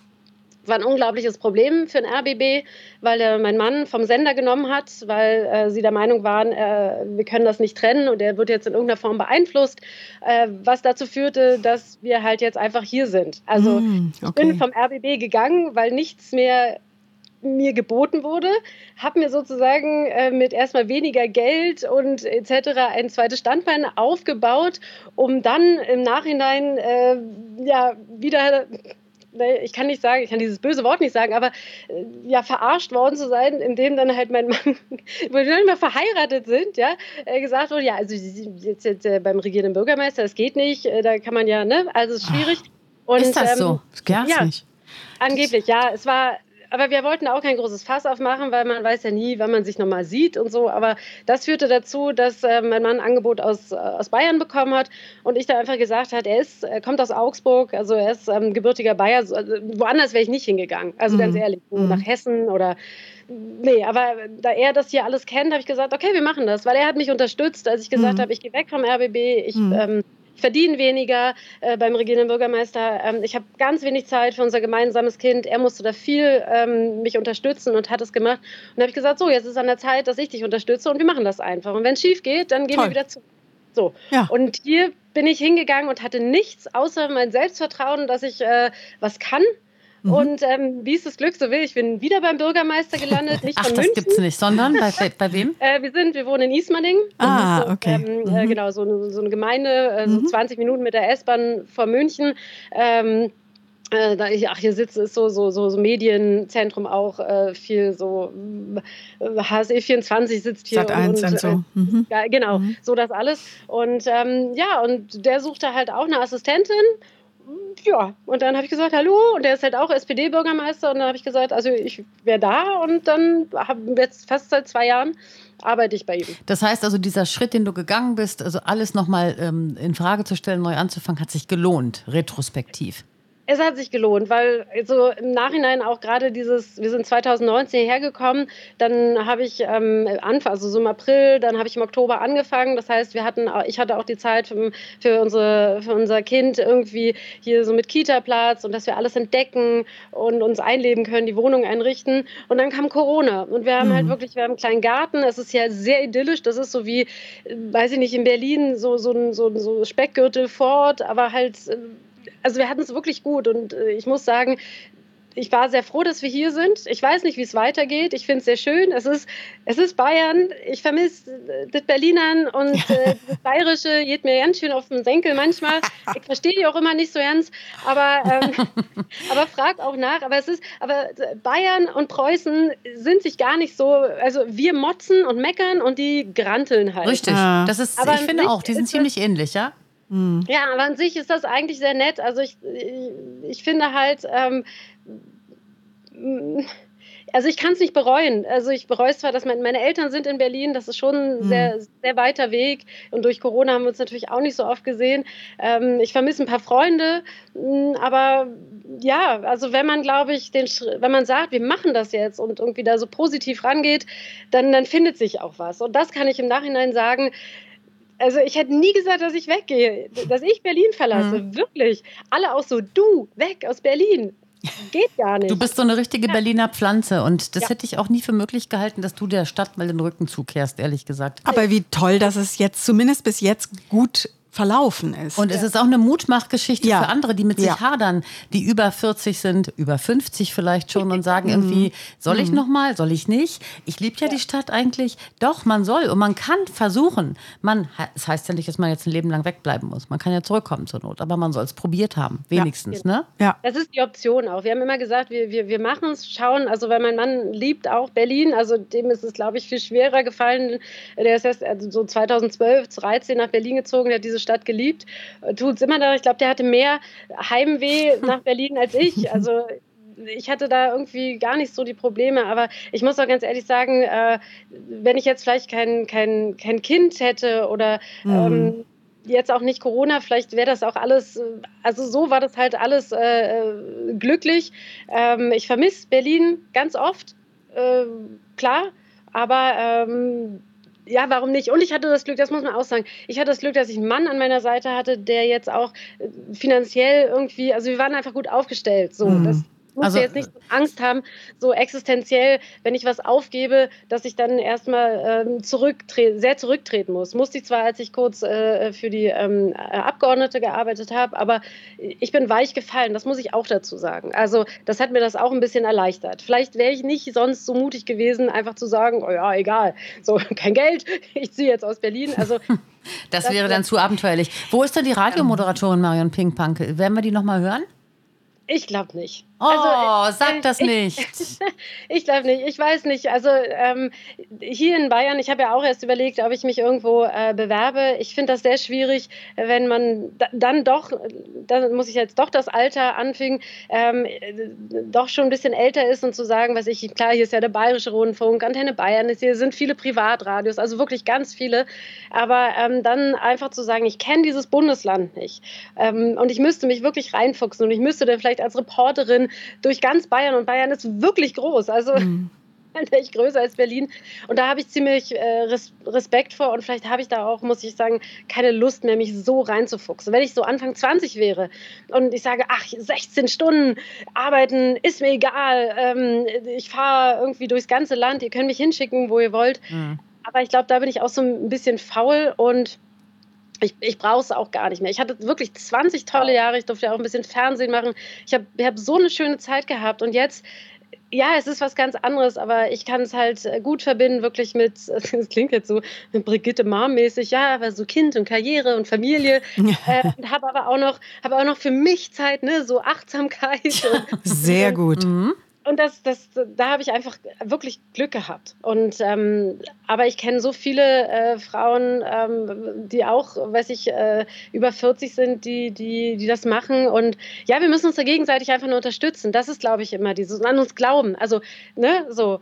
war ein unglaubliches Problem für den RBB, weil er meinen Mann vom Sender genommen hat, weil äh, sie der Meinung waren, äh, wir können das nicht trennen und er wird jetzt in irgendeiner Form beeinflusst, äh, was dazu führte, dass wir halt jetzt einfach hier sind. Also mm, okay. ich bin vom RBB gegangen, weil nichts mehr mir geboten wurde, habe mir sozusagen äh, mit erstmal weniger Geld und etc. ein zweites Standbein aufgebaut, um dann im Nachhinein äh, ja wieder ich kann nicht sagen, ich kann dieses böse Wort nicht sagen, aber äh, ja, verarscht worden zu sein, indem dann halt mein Mann, wo wir nicht mehr verheiratet sind, ja, äh, gesagt wurde, ja, also jetzt, jetzt äh, beim regierenden Bürgermeister, das geht nicht, da kann man ja, ne, also es ist schwierig. Und, ist das ähm, so? Das gab's ja, nicht. Angeblich, ja. Es war aber wir wollten auch kein großes Fass aufmachen, weil man weiß ja nie, wann man sich nochmal sieht und so. Aber das führte dazu, dass äh, mein Mann ein Angebot aus, äh, aus Bayern bekommen hat und ich da einfach gesagt hat, er ist, er kommt aus Augsburg, also er ist ähm, gebürtiger Bayer. Also, woanders wäre ich nicht hingegangen. Also mhm. ganz ehrlich, mhm. nach Hessen oder Nee, aber da er das hier alles kennt, habe ich gesagt, okay, wir machen das, weil er hat mich unterstützt, als ich gesagt mhm. habe, ich gehe weg vom RBB, ich mhm. ähm, ich verdiene weniger äh, beim regierenden Bürgermeister. Ähm, ich habe ganz wenig Zeit für unser gemeinsames Kind. Er musste da viel ähm, mich unterstützen und hat es gemacht. Und da habe ich gesagt, so, jetzt ist an der Zeit, dass ich dich unterstütze und wir machen das einfach. Und wenn es schief geht, dann gehen Toll. wir wieder zu. So. Ja. Und hier bin ich hingegangen und hatte nichts außer mein Selbstvertrauen, dass ich äh, was kann Mhm. Und ähm, wie ist das Glück so will, ich bin wieder beim Bürgermeister gelandet, nicht Ach, von das München. gibt's nicht, sondern bei, bei wem? äh, wir sind, wir wohnen in Ismaning. Ah, so, okay. Ähm, äh, mhm. äh, genau, so eine, so eine Gemeinde, äh, so 20 mhm. Minuten mit der S-Bahn vor München. Ähm, äh, da ich, ach, hier sitze, ist so, so, so, so Medienzentrum auch äh, viel so HSE 24 sitzt hier. Sat 1 und, und, so. Mhm. Ja, genau, mhm. so das alles. Und ähm, ja, und der suchte halt auch eine Assistentin ja, und dann habe ich gesagt, hallo, und der ist halt auch SPD-Bürgermeister, und dann habe ich gesagt, also ich wäre da, und dann haben jetzt fast seit zwei Jahren arbeite ich bei ihm. Das heißt also, dieser Schritt, den du gegangen bist, also alles nochmal ähm, in Frage zu stellen, neu anzufangen, hat sich gelohnt, retrospektiv es hat sich gelohnt, weil so im Nachhinein auch gerade dieses, wir sind 2019 hergekommen, dann habe ich ähm, Anfang, also so im April, dann habe ich im Oktober angefangen. Das heißt, wir hatten, ich hatte auch die Zeit für, für, unsere, für unser Kind irgendwie hier so mit Kita-Platz und dass wir alles entdecken und uns einleben können, die Wohnung einrichten. Und dann kam Corona und wir haben halt mhm. halt wirklich, wir haben einen kleinen Garten. Es ist ja sehr idyllisch. Das ist so wie, weiß ich nicht, in Berlin so so so, so Speckgürtel fort, aber halt also wir hatten es wirklich gut und äh, ich muss sagen, ich war sehr froh, dass wir hier sind. Ich weiß nicht, wie es weitergeht. Ich finde es sehr schön. Es ist, es ist Bayern. Ich vermisse äh, das Berlinern und äh, das Bayerische geht mir ganz schön auf den Senkel manchmal. Ich verstehe die auch immer nicht so ganz, aber, ähm, aber frag auch nach. Aber es ist, aber Bayern und Preußen sind sich gar nicht so, also wir motzen und meckern und die granteln halt. Richtig. Das ist, aber ich finde auch, die sind ziemlich ähnlich, ja? Mhm. Ja, aber an sich ist das eigentlich sehr nett. Also ich, ich, ich finde halt, ähm, also ich kann es nicht bereuen. Also ich bereue zwar, dass mein, meine Eltern sind in Berlin, das ist schon ein mhm. sehr, sehr weiter Weg. Und durch Corona haben wir uns natürlich auch nicht so oft gesehen. Ähm, ich vermisse ein paar Freunde, hm, aber ja, also wenn man, glaube ich, den wenn man sagt, wir machen das jetzt und irgendwie da so positiv rangeht, dann, dann findet sich auch was. Und das kann ich im Nachhinein sagen also ich hätte nie gesagt, dass ich weggehe, dass ich Berlin verlasse. Mhm. Wirklich. Alle auch so, du, weg aus Berlin. Geht gar nicht. Du bist so eine richtige ja. Berliner Pflanze und das ja. hätte ich auch nie für möglich gehalten, dass du der Stadt mal den Rücken zukehrst, ehrlich gesagt. Aber wie toll, dass es jetzt zumindest bis jetzt gut verlaufen ist. Und es ist auch eine Mutmachgeschichte ja. für andere, die mit sich ja. hadern, die über 40 sind, über 50 vielleicht schon und sagen irgendwie, soll ich mhm. noch mal, soll ich nicht? Ich liebe ja, ja, die Stadt eigentlich. Doch, man soll und man kann versuchen. Man, es heißt ja nicht, dass man jetzt ein Leben lang wegbleiben muss. Man kann ja zurückkommen zur Not, aber man soll es probiert haben, wenigstens, ja. ne? Ja. Das ist die Option auch. Wir haben immer gesagt, wir, wir, wir machen es, schauen, also weil mein Mann liebt auch Berlin, also dem ist es, glaube ich, viel schwerer gefallen. Der ist erst also so 2012, 2013 nach Berlin gezogen, der hat diese Stadt geliebt, tut es immer noch. Ich glaube, der hatte mehr Heimweh nach Berlin als ich. Also ich hatte da irgendwie gar nicht so die Probleme. Aber ich muss auch ganz ehrlich sagen, äh, wenn ich jetzt vielleicht kein, kein, kein Kind hätte oder mhm. ähm, jetzt auch nicht Corona, vielleicht wäre das auch alles, also so war das halt alles äh, glücklich. Ähm, ich vermisse Berlin ganz oft, äh, klar, aber ähm, ja, warum nicht? Und ich hatte das Glück, das muss man auch sagen, ich hatte das Glück, dass ich einen Mann an meiner Seite hatte, der jetzt auch äh, finanziell irgendwie, also wir waren einfach gut aufgestellt. So, mhm. das muss also, jetzt nicht Angst haben, so existenziell, wenn ich was aufgebe, dass ich dann erstmal ähm, zurücktre sehr zurücktreten muss. Musste ich zwar, als ich kurz äh, für die ähm, Abgeordnete gearbeitet habe, aber ich bin weich gefallen, das muss ich auch dazu sagen. Also das hat mir das auch ein bisschen erleichtert. Vielleicht wäre ich nicht sonst so mutig gewesen, einfach zu sagen, oh ja, egal, so kein Geld, ich ziehe jetzt aus Berlin. Also das, das wäre dann zu abenteuerlich. Wo ist denn die Radiomoderatorin Marion Pinkpunk? Werden wir die nochmal hören? Ich glaube nicht. Oh, also, sag das nicht. Ich, ich glaube nicht. Ich weiß nicht. Also ähm, hier in Bayern, ich habe ja auch erst überlegt, ob ich mich irgendwo äh, bewerbe. Ich finde das sehr schwierig, wenn man dann doch, dann muss ich jetzt doch das Alter anfing, ähm, doch schon ein bisschen älter ist und zu sagen, was ich, klar, hier ist ja der Bayerische Rundfunk, Antenne Bayern, hier sind viele Privatradios, also wirklich ganz viele. Aber ähm, dann einfach zu sagen, ich kenne dieses Bundesland nicht ähm, und ich müsste mich wirklich reinfuchsen und ich müsste dann vielleicht als Reporterin durch ganz Bayern und Bayern ist wirklich groß. Also mhm. echt größer als Berlin. Und da habe ich ziemlich äh, Respekt vor und vielleicht habe ich da auch, muss ich sagen, keine Lust mehr, mich so reinzufuchsen. Wenn ich so Anfang 20 wäre und ich sage, ach, 16 Stunden arbeiten ist mir egal, ähm, ich fahre irgendwie durchs ganze Land, ihr könnt mich hinschicken, wo ihr wollt. Mhm. Aber ich glaube, da bin ich auch so ein bisschen faul und ich, ich brauche es auch gar nicht mehr. Ich hatte wirklich 20 tolle Jahre. Ich durfte ja auch ein bisschen Fernsehen machen. Ich habe hab so eine schöne Zeit gehabt. Und jetzt, ja, es ist was ganz anderes, aber ich kann es halt äh, gut verbinden, wirklich mit, das klingt jetzt so Brigitte Marm-mäßig, ja, aber so Kind und Karriere und Familie. äh, habe aber auch noch, habe auch noch für mich Zeit, ne, so Achtsamkeit. Sehr gut. Mhm und das, das, da habe ich einfach wirklich Glück gehabt. Und, ähm, aber ich kenne so viele äh, Frauen, ähm, die auch, weiß ich, äh, über 40 sind, die, die, die das machen. Und ja, wir müssen uns da gegenseitig einfach nur unterstützen. Das ist, glaube ich, immer dieses an uns glauben. Also, ne, so.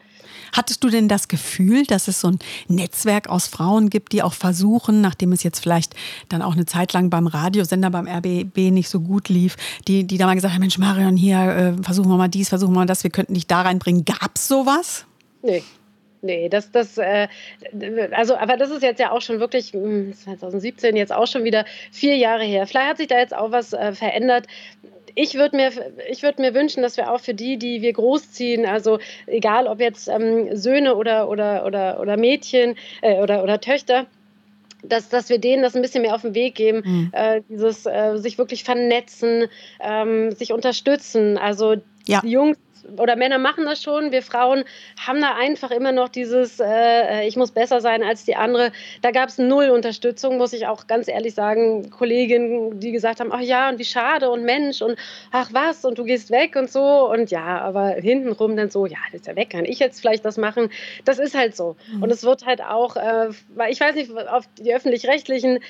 Hattest du denn das Gefühl, dass es so ein Netzwerk aus Frauen gibt, die auch versuchen, nachdem es jetzt vielleicht dann auch eine Zeit lang beim Radiosender, beim RBB nicht so gut lief, die, die da mal gesagt haben, Mensch, Marion, hier, äh, versuchen wir mal dies, versuchen wir mal das, wir könnten dich da reinbringen. Gab es sowas? Nee. Nee, das, das, äh, also, aber das ist jetzt ja auch schon wirklich 2017, hm, jetzt auch schon wieder vier Jahre her. Vielleicht hat sich da jetzt auch was äh, verändert ich würde mir, würd mir wünschen, dass wir auch für die, die wir großziehen, also egal ob jetzt ähm, Söhne oder, oder, oder, oder Mädchen äh, oder, oder Töchter, dass, dass wir denen das ein bisschen mehr auf den Weg geben, mhm. äh, dieses äh, sich wirklich vernetzen, ähm, sich unterstützen. Also ja. die Jungs oder Männer machen das schon. Wir Frauen haben da einfach immer noch dieses, äh, ich muss besser sein als die andere. Da gab es null Unterstützung, muss ich auch ganz ehrlich sagen. Kolleginnen, die gesagt haben, ach ja, und wie schade und Mensch und ach was und du gehst weg und so. Und ja, aber hintenrum dann so, ja, das ist ja weg, kann ich jetzt vielleicht das machen? Das ist halt so. Mhm. Und es wird halt auch, äh, ich weiß nicht, auf die öffentlich-rechtlichen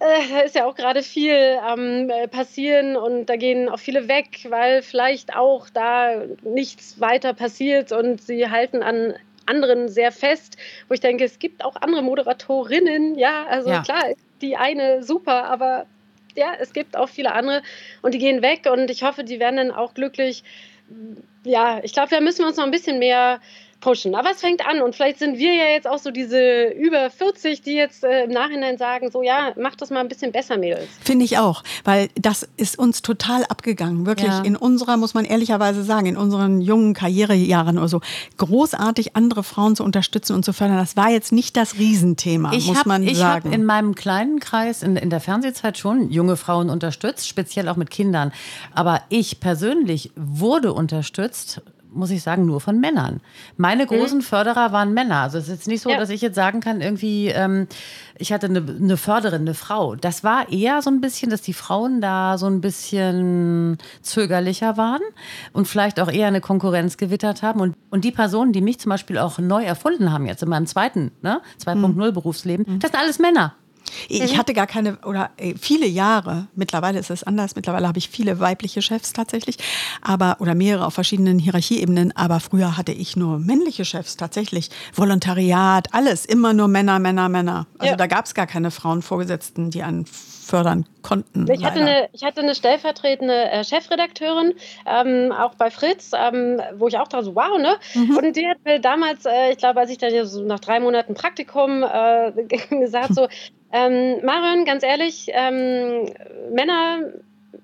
äh, da ist ja auch gerade viel am ähm, passieren und da gehen auch viele weg, weil vielleicht auch da nichts weiter passiert und sie halten an anderen sehr fest, wo ich denke, es gibt auch andere Moderatorinnen, ja, also ja. klar, die eine super, aber ja, es gibt auch viele andere und die gehen weg und ich hoffe, die werden dann auch glücklich. Ja, ich glaube, da müssen wir uns noch ein bisschen mehr pushen. Aber es fängt an und vielleicht sind wir ja jetzt auch so diese über 40, die jetzt äh, im Nachhinein sagen, so ja, mach das mal ein bisschen besser, Mädels. Finde ich auch, weil das ist uns total abgegangen. Wirklich ja. in unserer, muss man ehrlicherweise sagen, in unseren jungen Karrierejahren oder so, großartig andere Frauen zu unterstützen und zu fördern. Das war jetzt nicht das Riesenthema, ich muss hab, man ich sagen. Ich habe in meinem kleinen Kreis in, in der Fernsehzeit schon junge Frauen unterstützt, speziell auch mit Kindern. Aber ich persönlich wurde unterstützt muss ich sagen, nur von Männern. Meine mhm. großen mhm. Förderer waren Männer. Also es ist jetzt nicht so, ja. dass ich jetzt sagen kann, irgendwie, ähm, ich hatte eine, eine Förderin, eine Frau. Das war eher so ein bisschen, dass die Frauen da so ein bisschen zögerlicher waren und vielleicht auch eher eine Konkurrenz gewittert haben. Und, und die Personen, die mich zum Beispiel auch neu erfunden haben, jetzt in meinem zweiten, ne, 2.0 mhm. Berufsleben, mhm. das sind alles Männer. Ich hatte gar keine, oder äh, viele Jahre, mittlerweile ist es anders, mittlerweile habe ich viele weibliche Chefs tatsächlich, aber, oder mehrere auf verschiedenen Hierarchieebenen, aber früher hatte ich nur männliche Chefs tatsächlich. Volontariat, alles, immer nur Männer, Männer, Männer. Also Ja. da gab es gar keine Frauenvorgesetzten, die einen fördern konnten. Ich hatte, eine, ich hatte eine stellvertretende äh, Chefredakteurin, ähm, auch bei Fritz, ähm, wo ich auch dachte, so, wow, ne? Mhm. Und die hat mir damals, äh, ich glaube, als ich dann so nach drei Monaten Praktikum äh, gesagt, so, ähm, Marion, ganz ehrlich, ähm, Männer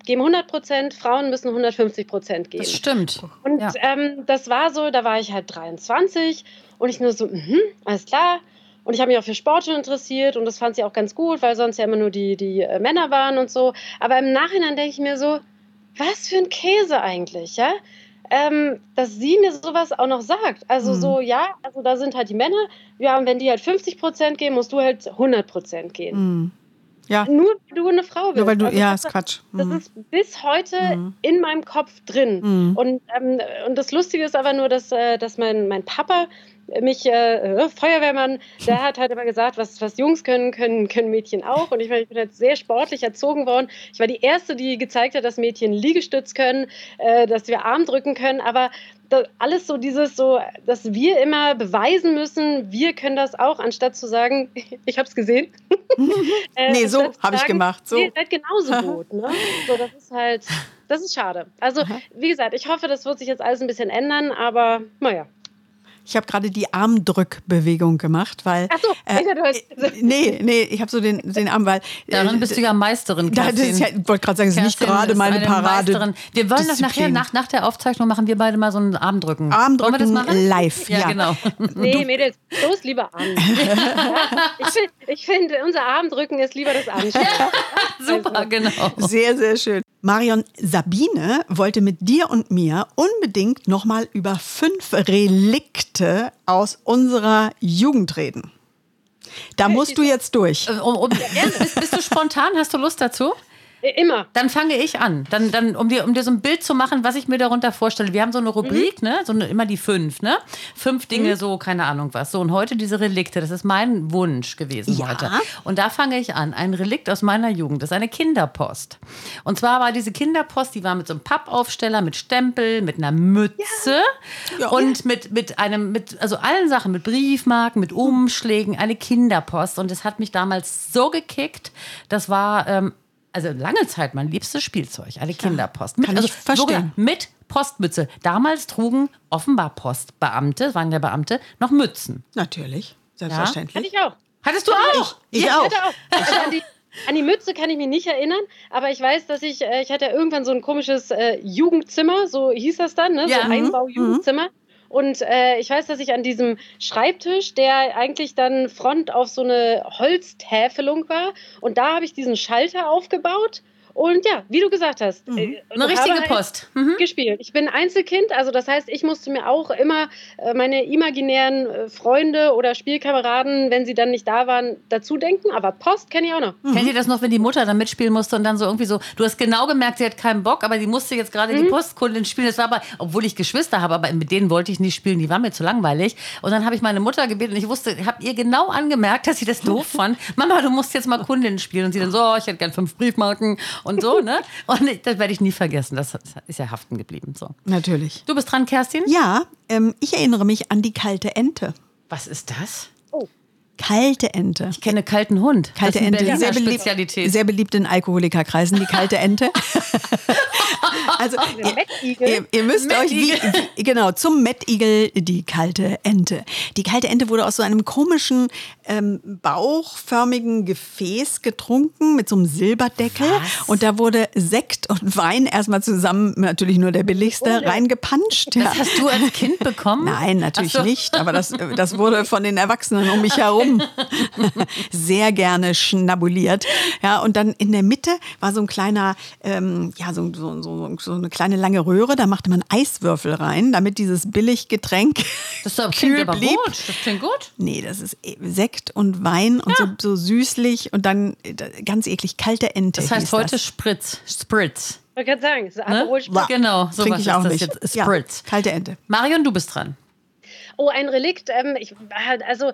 geben 100 Prozent, Frauen müssen 150 Prozent geben. Das stimmt. Und Ja. ähm, das war so, da war ich halt 23 und ich nur so, mhm, alles klar. Und ich habe mich auch für Sport schon interessiert und das fand sie auch ganz gut, weil sonst ja immer nur die, die äh, Männer waren und so. Aber im Nachhinein denke ich mir so, was für ein Käse eigentlich, ja? Ähm, dass sie mir sowas auch noch sagt. Also Mhm. so, ja, also da sind halt die Männer, ja, und wenn die halt 50 Prozent gehen, musst du halt 100 Prozent gehen. Mhm. Ja, Nur weil du eine Frau bist. nur weil du, Also ja, das- ist Quatsch. das Mhm. ist bis heute Mhm. in meinem Kopf drin. Mhm. Und, ähm, und das Lustige ist aber nur, dass, äh, dass mein, mein Papa mich, äh, äh, Feuerwehrmann, der hat halt immer gesagt, was, was Jungs können, können, können Mädchen auch. Und ich, meine, ich bin jetzt sehr sportlich erzogen worden. Ich war die Erste, die gezeigt hat, dass Mädchen Liegestütz können, äh, dass wir Arm drücken können. Aber da, alles so dieses so, dass wir immer beweisen müssen, wir können das auch, anstatt zu sagen, ich habe es gesehen. Äh, Nee, so anstatt zu hab ich gemacht, so. Ihr seid genauso gut. Ne? So, das ist halt, das ist schade. Also, wie gesagt, ich hoffe, das wird sich jetzt alles ein bisschen ändern, aber naja. Ich habe gerade die Armdrückbewegung gemacht, weil. Ach so, äh, ja, du hast- äh, nee, nee, ich habe so den, den Arm, weil. Darin äh, bist du ja Meisterin, Da, das ist ja, Kerstin. ich wollte gerade sagen, es ist nicht gerade meine eine Parade. Meisterin. Wir wollen das nachher, nach, nach der Aufzeichnung machen wir beide mal so einen Armdrücken. Armdrücken Wollen wir das machen? live, Ja, ja. genau. Nee, Mädels, los lieber an. ich finde, ich find, unser Armdrücken ist lieber das Anstellen. Super, genau. Sehr, sehr schön. Marion, Sabine wollte mit dir und mir unbedingt nochmal über fünf Relikte aus unserer Jugend reden. Da musst du jetzt durch. Äh, Um, um, bist, bist du spontan? Hast du Lust dazu? Immer. Dann fange ich an. Dann, dann, um, dir, um dir so ein Bild zu machen, was ich mir darunter vorstelle. Wir haben so eine Rubrik, ne? So eine, immer die fünf, ne? Fünf Dinge, so, keine Ahnung was. So, und heute diese Relikte, das ist mein Wunsch gewesen Ja. heute. Und da fange ich an. Ein Relikt aus meiner Jugend, das ist eine Kinderpost. Und zwar war diese Kinderpost, die war mit so einem Pappaufsteller, mit Stempel, mit einer Mütze Ja. und mit, mit einem, mit, also allen Sachen, mit Briefmarken, mit Umschlägen, eine Kinderpost. Und es hat mich damals so gekickt. Das war, ähm, also lange Zeit mein liebstes Spielzeug, eine Kinderpost. Mit, kann ich also verstehen. sogar mit Postmütze. Damals trugen offenbar Postbeamte, waren ja Beamte, noch Mützen. Natürlich, Hatte selbstverständlich. ich auch. Hattest du auch? Ich Ja, auch. Ich hatte auch. Also an, die, an die Mütze kann ich mich nicht erinnern, aber ich weiß, dass ich, äh, ich hatte ja irgendwann so ein komisches äh, Jugendzimmer, so hieß das dann, ne? Ja, so mhm, ein Einbau-Jugendzimmer. Und äh, ich weiß, dass ich an diesem Schreibtisch, der eigentlich dann Front auf so eine Holztäfelung war, und da habe ich diesen Schalter aufgebaut. Und ja, wie du gesagt hast, äh, Eine richtige halt Post. Mhm. gespielt. Ich bin Einzelkind, also das heißt, ich musste mir auch immer äh, meine imaginären äh, Freunde oder Spielkameraden, wenn sie dann nicht da waren, dazu denken. Aber Post kenne ich auch noch. Kennt ihr das noch, wenn die Mutter dann mitspielen musste und dann so irgendwie so, du hast genau gemerkt, sie hat keinen Bock, aber sie musste jetzt gerade Mhm. die Postkundin spielen. Das war aber, obwohl ich Geschwister habe, aber mit denen wollte ich nicht spielen, die waren mir zu langweilig. Und dann habe ich meine Mutter gebeten und ich wusste, habe ihr genau angemerkt, dass sie das doof fand. Mama, du musst jetzt mal Kundin spielen. Und sie dann so, oh, ich hätte gern fünf Briefmarken und so, ne? Und das werde ich nie vergessen. Das ist ja haften geblieben. So. Natürlich. Du bist dran, Kerstin? Ja, ähm, ich erinnere mich an die kalte Ente. Was ist das? Kalte Ente. Ich kenne kalten Hund. Kalte das ist eine Ente, Berliner sehr beliebt, Spezialität. sehr beliebt in Alkoholikerkreisen, die kalte Ente. also ihr, Mettigel. ihr, ihr müsst euch wie, wie, genau zum Mettigel die kalte Ente. Die kalte Ente wurde aus so einem komischen ähm, bauchförmigen Gefäß getrunken mit so einem Silberdeckel und da wurde Sekt und Wein erstmal zusammen, natürlich nur der billigste, reingepanscht. Ja. Das hast du als Kind bekommen? Nein, natürlich so. nicht. Aber das, das wurde von den Erwachsenen um mich herum sehr gerne schnabuliert. Ja, und dann in der Mitte war so ein kleiner, ähm, ja, so, so, so, so eine kleine lange Röhre. Da machte man Eiswürfel rein, damit dieses Billiggetränk Das ist doch- klingt kühl aber blieb. gut. Das klingt gut. Nee, das ist e- Sekt und Wein und so, so süßlich und dann äh, ganz eklig kalte Ente. Das heißt heute das. Spritz. Spritz. Ich wollte gerade sagen, es ist Ne? Spritz. Genau, so Trinke ich ist auch das nicht. jetzt. Ja, Spritz. kalte Ente. Marion, du bist dran. Oh, ein Relikt. Ähm, ich, also,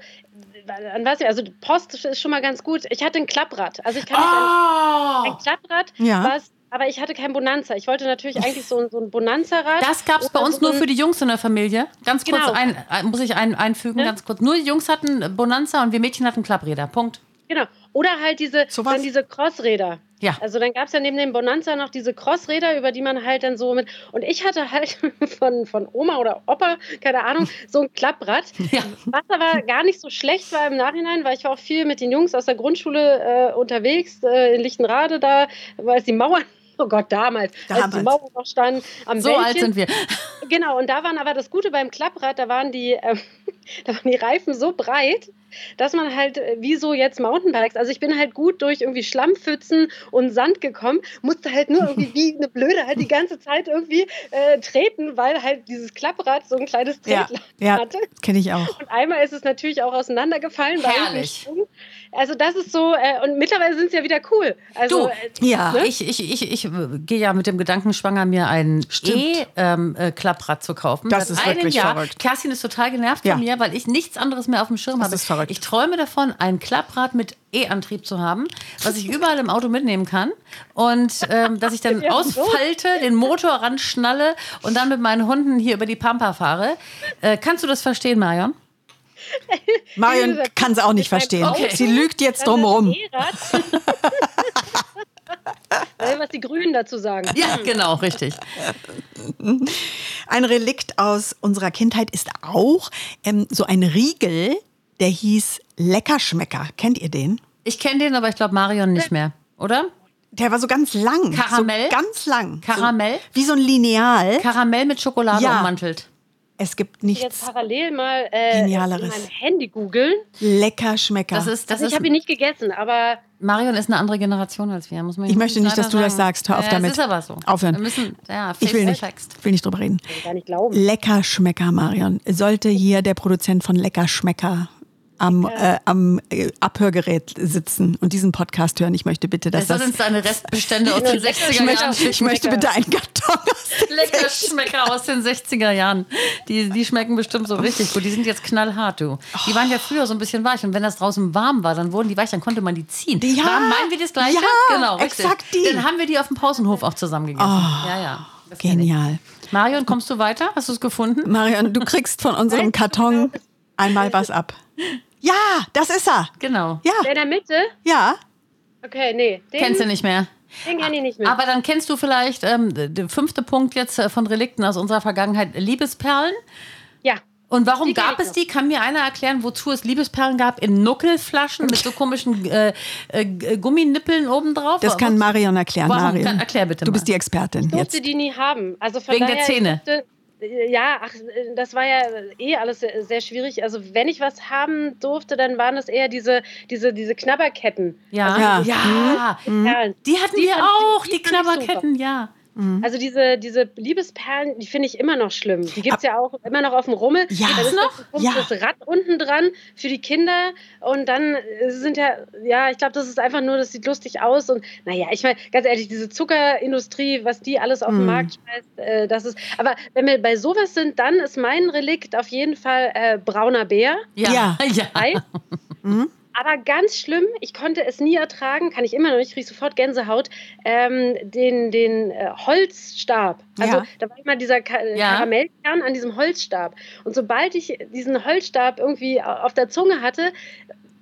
an was, also Post ist schon mal ganz gut. Ich hatte ein Klapprad. Also ich kann Oh! ein Klapprad, Ja. was, aber ich hatte kein Bonanza. Ich wollte natürlich eigentlich so, ein- so ein Bonanza-Rad. Das gab es bei uns so nur für die Jungs in der Familie. Ganz kurz Genau. ein, ein, muss ich ein, einfügen, Ne? ganz kurz. Nur die Jungs hatten Bonanza und wir Mädchen hatten Klappräder. Punkt. Genau. Oder halt diese, Sowas? dann diese Crossräder. Ja. Also dann gab es ja neben dem Bonanza noch diese Crossräder, über die man halt dann so mit. Und ich hatte halt von, von Oma oder Opa, keine Ahnung, so ein Klapprad. Ja. Was aber gar nicht so schlecht war im Nachhinein, weil ich war auch viel mit den Jungs aus der Grundschule äh, unterwegs, äh, in Lichtenrade da, weil es die Mauern. Oh Gott, damals, als Damals. die Mauern noch standen am So Wäldchen. alt sind wir. Genau, und da waren aber das Gute beim Klapprad, da waren die, ähm, da waren die Reifen so breit, dass man halt äh, wie so jetzt Mountainbikes, also ich bin halt gut durch irgendwie Schlammpfützen und Sand gekommen, musste halt nur irgendwie wie eine Blöde halt die ganze Zeit irgendwie äh, treten, weil halt dieses Klapprad so ein kleines Ja, Tretlager ja hatte. kenne ich auch. Und einmal ist es natürlich auch auseinandergefallen. bei Herrlich. Sprung. Also das ist so, äh, und mittlerweile sind es ja wieder cool. Also, Du, äh, Ja. ne? Ich, ich, ich, ich äh, gehe ja mit dem Gedanken schwanger, mir ein. E-Klapprad zu kaufen. Das Seit ist wirklich Jahr. verrückt. Kerstin ist total genervt Ja. von mir, weil ich nichts anderes mehr auf dem Schirm Das habe. ist verrückt. Ich träume davon, ein Klapprad mit E-Antrieb zu haben, was ich überall im Auto mitnehmen kann und ähm, dass ich dann Ja, so. ausfalte, den Motor ranschnalle und dann mit meinen Hunden hier über die Pampa fahre. Äh, kannst du das verstehen, Marion? Marion kann es auch nicht verstehen. Auto, Sie lügt jetzt drumherum. Was die Grünen dazu sagen. Ja, genau, richtig. Ein Relikt aus unserer Kindheit ist auch ähm, so ein Riegel, der hieß Leckerschmecker. Kennt ihr den? Ich kenne den, aber ich glaube Marion nicht mehr, oder? Der war so ganz lang. Karamell? So ganz lang. Karamell? So, wie so ein Lineal. Karamell mit Schokolade Ja. ummantelt. Es gibt Jetzt nichts parallel mal äh, Genialeres. in meinem Handy googeln. Leckerschmecker. Das ist, das Also ich habe ihn nicht gegessen, aber Marion ist eine andere Generation als wir, muss man Ich möchte nicht, dass du leider das sagen. sagst. Hör auf ja, damit. Das ist aber so. Aufhören. Wir müssen, ja, ich will nicht, will nicht drüber reden. kann ich gar nicht glauben. Leckerschmecker, Marion. Sollte hier der Produzent von Leckerschmecker am, äh, am äh, Abhörgerät sitzen und diesen Podcast hören, ich möchte bitte, dass Das das... sind seine Restbestände aus den 60er Ich Jahren. möchte, ich möchte bitte einen Karton aus den Lecker Schmecker aus den 60er Jahren. Die, die schmecken bestimmt so richtig gut. Die sind jetzt knallhart, du. Die waren ja früher so ein bisschen weich. Und wenn das draußen warm war, dann wurden die weich, dann konnte man die ziehen. Ja, Warm meinen wir das Gleiche? ja, genau, richtig. exakt die. Dann haben wir die auf dem Pausenhof auch zusammen gegessen. ja, ja. Genial. Marion, kommst du weiter? Hast du es gefunden? Marion, du kriegst von unserem Karton einmal was ab. Ja, das ist er. Genau. Der Ja, in der Mitte? ja. Okay, nee. Den, Kennst du nicht mehr? Den kenne ich nicht mehr. Aber dann kennst du vielleicht ähm, der fünfte Punkt jetzt äh, von Relikten aus unserer Vergangenheit, Liebesperlen. ja. Und warum Die gab es die? Kann mir einer erklären, wozu es Liebesperlen gab in Nuckelflaschen mit so komischen äh, äh, G- Gumminippeln obendrauf? Das kann Marion erklären. Warum? Marion. Kann- erklär bitte Du mal. bist die Expertin Ich durfte jetzt. die nie haben. Also von Wegen der Zähne? Ja, ach, das war ja eh alles sehr, sehr schwierig. Also wenn ich was haben durfte, dann waren es eher diese, diese, diese Knabberketten. Ja. Ja. ja. Perlen. Die hatten Die wir fand- auch, die die. Knabberketten, ja. Also diese, diese Liebesperlen, die finde ich immer noch schlimm. Die gibt es ja auch immer noch auf dem Rummel. Ja. Da ist Noch? noch Ja. das Rad unten dran für die Kinder. Und dann äh, sind ja, ja, ich glaube, das ist einfach nur, das sieht lustig aus. Und naja, ich meine, ganz ehrlich, diese Zuckerindustrie, was die alles auf den Mm. Markt schmeißt, äh, das ist. Aber wenn wir bei sowas sind, dann ist mein Relikt auf jeden Fall äh, brauner Bär. Ja. Ja. ja. Ei. Mhm. Aber ganz schlimm, ich konnte es nie ertragen, kann ich immer noch nicht, kriege sofort Gänsehaut, ähm, den, den äh, Holzstab. Also Ja. da war immer dieser Ka Ja. Karamellkern an diesem Holzstab. Und sobald ich diesen Holzstab irgendwie au- auf der Zunge hatte,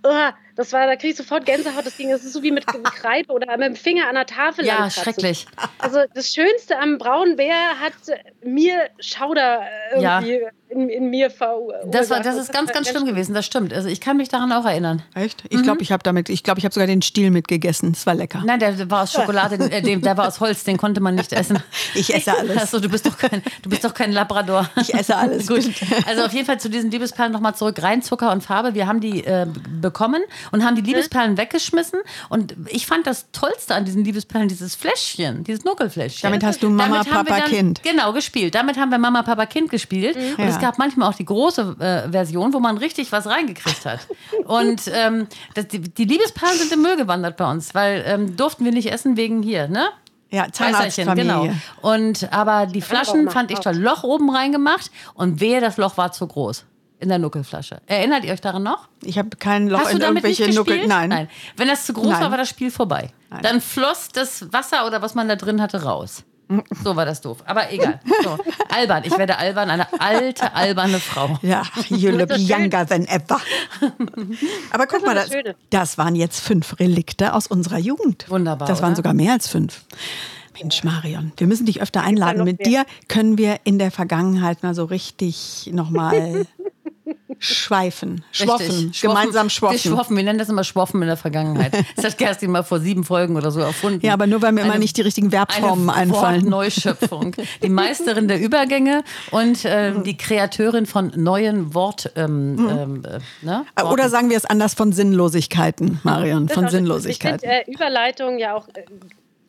uah, das war, da kriege ich sofort Gänsehaut. Das Ding, das ist so wie mit Kreide oder mit dem Finger an der Tafel. Ja, ankratzen. schrecklich. Also das Schönste am braunen Bär hat äh, mir Schauder äh, Ja. irgendwie in, in mir verursacht. Das, war, das ist ganz, ganz schlimm gewesen, das stimmt. Also ich kann mich daran auch erinnern. Echt? Ich glaube, ich habe damit, ich glaube, ich habe sogar den Stiel mitgegessen. Es war lecker. Nein, der war aus Schokolade, äh, der war aus Holz, den konnte man nicht essen. Ich esse alles. Achso, du bist doch kein, du bist doch kein Labrador. Ich esse alles. Gut. Also auf jeden Fall zu diesen Liebesperlen nochmal zurück. Rein Zucker und Farbe. Wir haben die äh, bekommen und haben die Liebesperlen weggeschmissen. Und ich fand das Tollste an diesen Liebesperlen dieses Fläschchen, dieses Nuckelfläschchen. Damit hast du Mama, Damit Papa, dann, Kind. Genau, gespielt. Damit haben wir Mama, Papa, Kind gespielt. Und Ja. es gab manchmal auch die große äh, Version, wo man richtig was reingekriegt hat. Und ähm, das, die, die Liebesperlen sind im Müll gewandert bei uns, weil ähm, durften wir nicht essen wegen hier, ne? Ja, Weißerchen, Zahnarztfamilie. genau. Und aber die Flaschen fand ich toll. Loch oben reingemacht und wehe, das Loch war zu groß. In der Nuckelflasche. Erinnert ihr euch daran noch? Ich habe kein Loch Hast du in irgendwelche? Nuckel. Nein. Nein. Wenn das zu groß Nein. war, war das Spiel vorbei. Nein. Dann floss das Wasser oder was man da drin hatte raus. So war das doof. Aber egal. So. Albern. Ich werde albern, eine alte, alberne Frau. Ja, you look Das younger than ever. Aber guck ist mal, das das, das waren jetzt fünf Relikte aus unserer Jugend. Wunderbar, Das waren oder? sogar mehr als fünf. Mensch, Marion, wir müssen dich öfter einladen. Mit dir können wir in der Vergangenheit mal so richtig nochmal schweifen, schwoffen, Richtig. gemeinsam Wir schwoffen. schwoffen. Wir nennen das immer Schwoffen in der Vergangenheit. Das hat Kerstin mal vor sieben Folgen oder so erfunden. Ja, aber nur weil mir immer Eine- nicht die richtigen Verbformen eine einfallen. Wortneuschöpfung. Die Meisterin der Übergänge und ähm, die Kreateurin von neuen Wort. Ähm, ähm, äh, ne? Äh, Oder sagen wir es anders von Sinnlosigkeiten, Marion, von auch- Sinnlosigkeiten. Ich finde äh, Überleitung ja auch äh,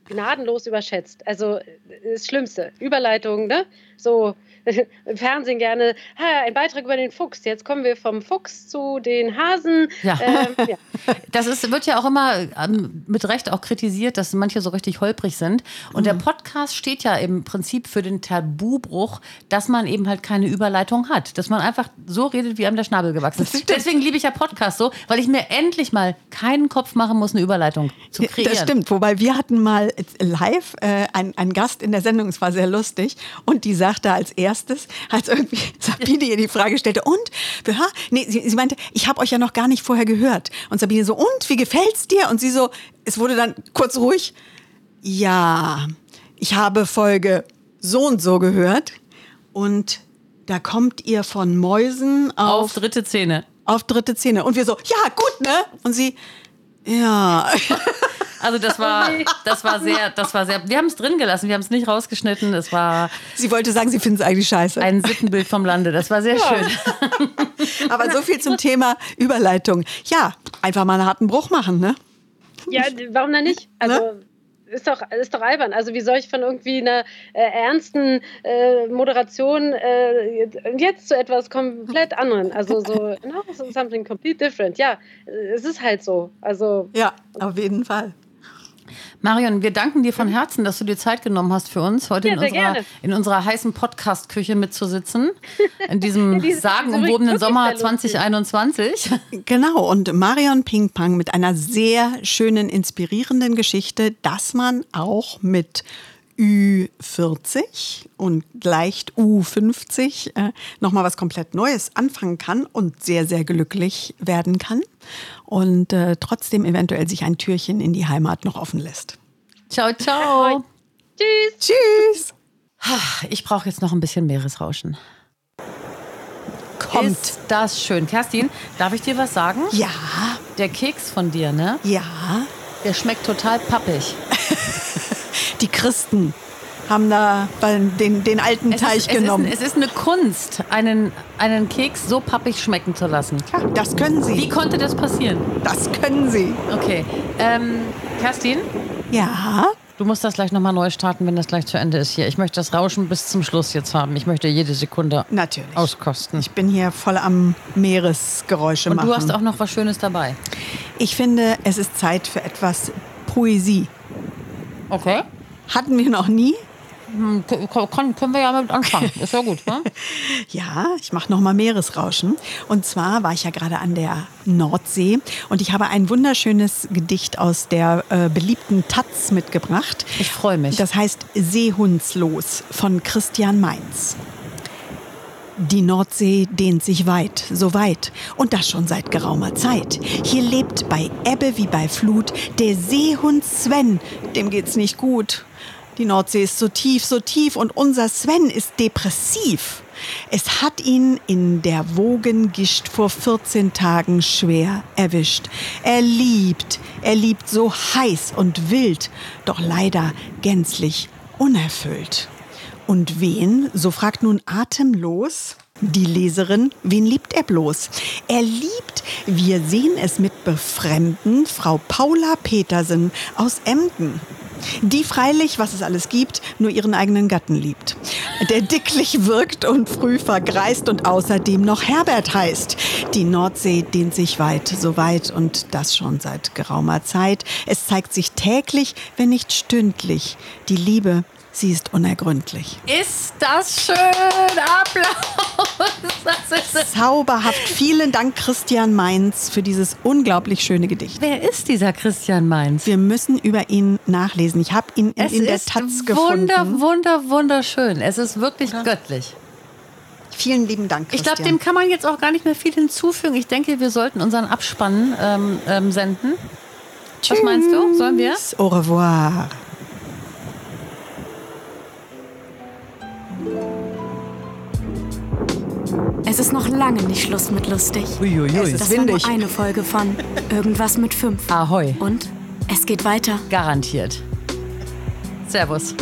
gnadenlos überschätzt. Also äh, das Schlimmste. Überleitung, ne? So im Fernsehen gerne, ha, ein Beitrag über den Fuchs. Jetzt kommen wir vom Fuchs zu den Hasen. Ja. Ähm, ja. Das ist, wird ja auch immer ähm, mit Recht auch kritisiert, dass manche so richtig holprig sind. Und Mhm. der Podcast steht ja im Prinzip für den Tabubruch, dass man eben halt keine Überleitung hat. Dass man einfach so redet, wie einem der Schnabel gewachsen ist. Deswegen liebe ich ja Podcast so, weil ich mir endlich mal keinen Kopf machen muss, eine Überleitung zu kreieren. Das stimmt, wobei wir hatten mal live äh, einen, einen Gast in der Sendung, es war sehr lustig, und die sagte als erstes, als irgendwie Sabine ihr die Frage stellte, und, ja, nee, sie, sie meinte, ich habe euch ja noch gar nicht vorher gehört. Und Sabine so, und, wie gefällt's dir? Und sie so, es wurde dann kurz ruhig, ja, ich habe Folge so und so gehört und da kommt ihr von Mäusen Auf auf, dritte Zähne. auf dritte Zähne. Und wir so, ja, gut, ne? Und sie, ja. Also das war, das war sehr, das war sehr. Wir haben es drin gelassen, wir haben es nicht rausgeschnitten. Es war Sie wollte sagen, sie findet es eigentlich scheiße. ein Sittenbild vom Lande. Das war sehr schön. Aber so viel zum Thema Überleitung. Ja, einfach mal einen harten Bruch machen, ne? ja, warum denn nicht? Also. Ist doch, ist doch albern. Also wie soll ich von irgendwie einer äh, ernsten äh, Moderation äh, jetzt zu etwas komplett anderen? Also so, no, something complete different. Ja, es ist halt so. Also Ja, auf jeden Fall. Marion, wir danken dir von Herzen, dass du dir Zeit genommen hast für uns, heute Ja, in, unserer, in unserer heißen Podcast-Küche mitzusitzen. In diesem sagenumwobenen Sommer sehr lustig. 2021. Genau, und Marion Pingpang mit einer sehr schönen, inspirierenden Geschichte, dass man auch mit Ü40 und leicht U50 äh, nochmal was komplett Neues anfangen kann und sehr, sehr glücklich werden kann und äh, trotzdem eventuell sich ein Türchen in die Heimat noch offen lässt. Ciao, ciao. tschüss. Tschüss! Ich brauche jetzt noch ein bisschen Meeresrauschen. Kommt. Ist das schön. Kerstin, darf ich dir was sagen? Ja, Der Keks von dir, ne? ja. Der schmeckt total pappig. Die Christen haben da den, den alten Es Teich ist, genommen. Es ist, es ist eine Kunst, einen, einen Keks so pappig schmecken zu lassen. ja, das können Wie Sie. konnte das passieren? Das können Sie. Okay. Ähm, Kerstin, Ja, du musst das gleich nochmal neu starten, wenn das gleich zu Ende ist hier. Ich möchte das Rauschen bis zum Schluss jetzt haben. Ich möchte jede Sekunde natürlich. auskosten. Ich bin hier voll am Meeresgeräusche Und machen. du hast auch noch was Schönes dabei. ich finde, es ist Zeit für etwas Poesie. Okay. Hatten wir noch nie. Hm, können wir ja damit anfangen. Ist ja gut, ne? Ja, ich mache nochmal Meeresrauschen. Und zwar war ich ja gerade an der Nordsee und ich habe ein wunderschönes Gedicht aus der äh, beliebten Taz mitgebracht. Ich freue mich. Das heißt Seehundslos von Christian Mainz. Die Nordsee dehnt sich weit, so weit, und das schon seit geraumer Zeit. Hier lebt bei Ebbe wie bei Flut der Seehund Sven, dem geht's nicht gut. Die Nordsee ist so tief, so tief und unser Sven ist depressiv. Es hat ihn in der Wogengischt vor 14 Tagen schwer erwischt. Er liebt, er liebt so heiß und wild, doch leider gänzlich unerfüllt. Und wen, so fragt nun atemlos die Leserin, wen liebt er bloß? Er liebt, wir sehen es mit Befremden, Frau Paula Petersen aus Emden. Die freilich, was es alles gibt, nur ihren eigenen Gatten liebt. Der dicklich wirkt und früh vergreist und außerdem noch Herbert heißt. Die Nordsee dehnt sich weit, so weit und das schon seit geraumer Zeit. Es zeigt sich täglich, wenn nicht stündlich. Die Liebe, sie ist unergründlich. Ist das schön? Applaus! Zauberhaft. Vielen Dank, Christian Mainz, für dieses unglaublich schöne Gedicht. Wer ist dieser Christian Mainz? Wir müssen über ihn nachlesen. Ich habe ihn in, Es in der ist Taz wunder, gefunden. wunder, wunderschön. Es ist wirklich göttlich. Vielen lieben Dank, Ich Christian. glaube, dem kann man jetzt auch gar nicht mehr viel hinzufügen. Ich denke, wir sollten unseren Abspann ähm, ähm, senden. Was meinst du? Sollen wir? Au revoir. Es ist noch lange nicht Schluss mit lustig. Uiuiui. Es ist Das war nur eine Folge von Irgendwas mit fünf. Ahoi. Und es geht weiter. Garantiert. Servus.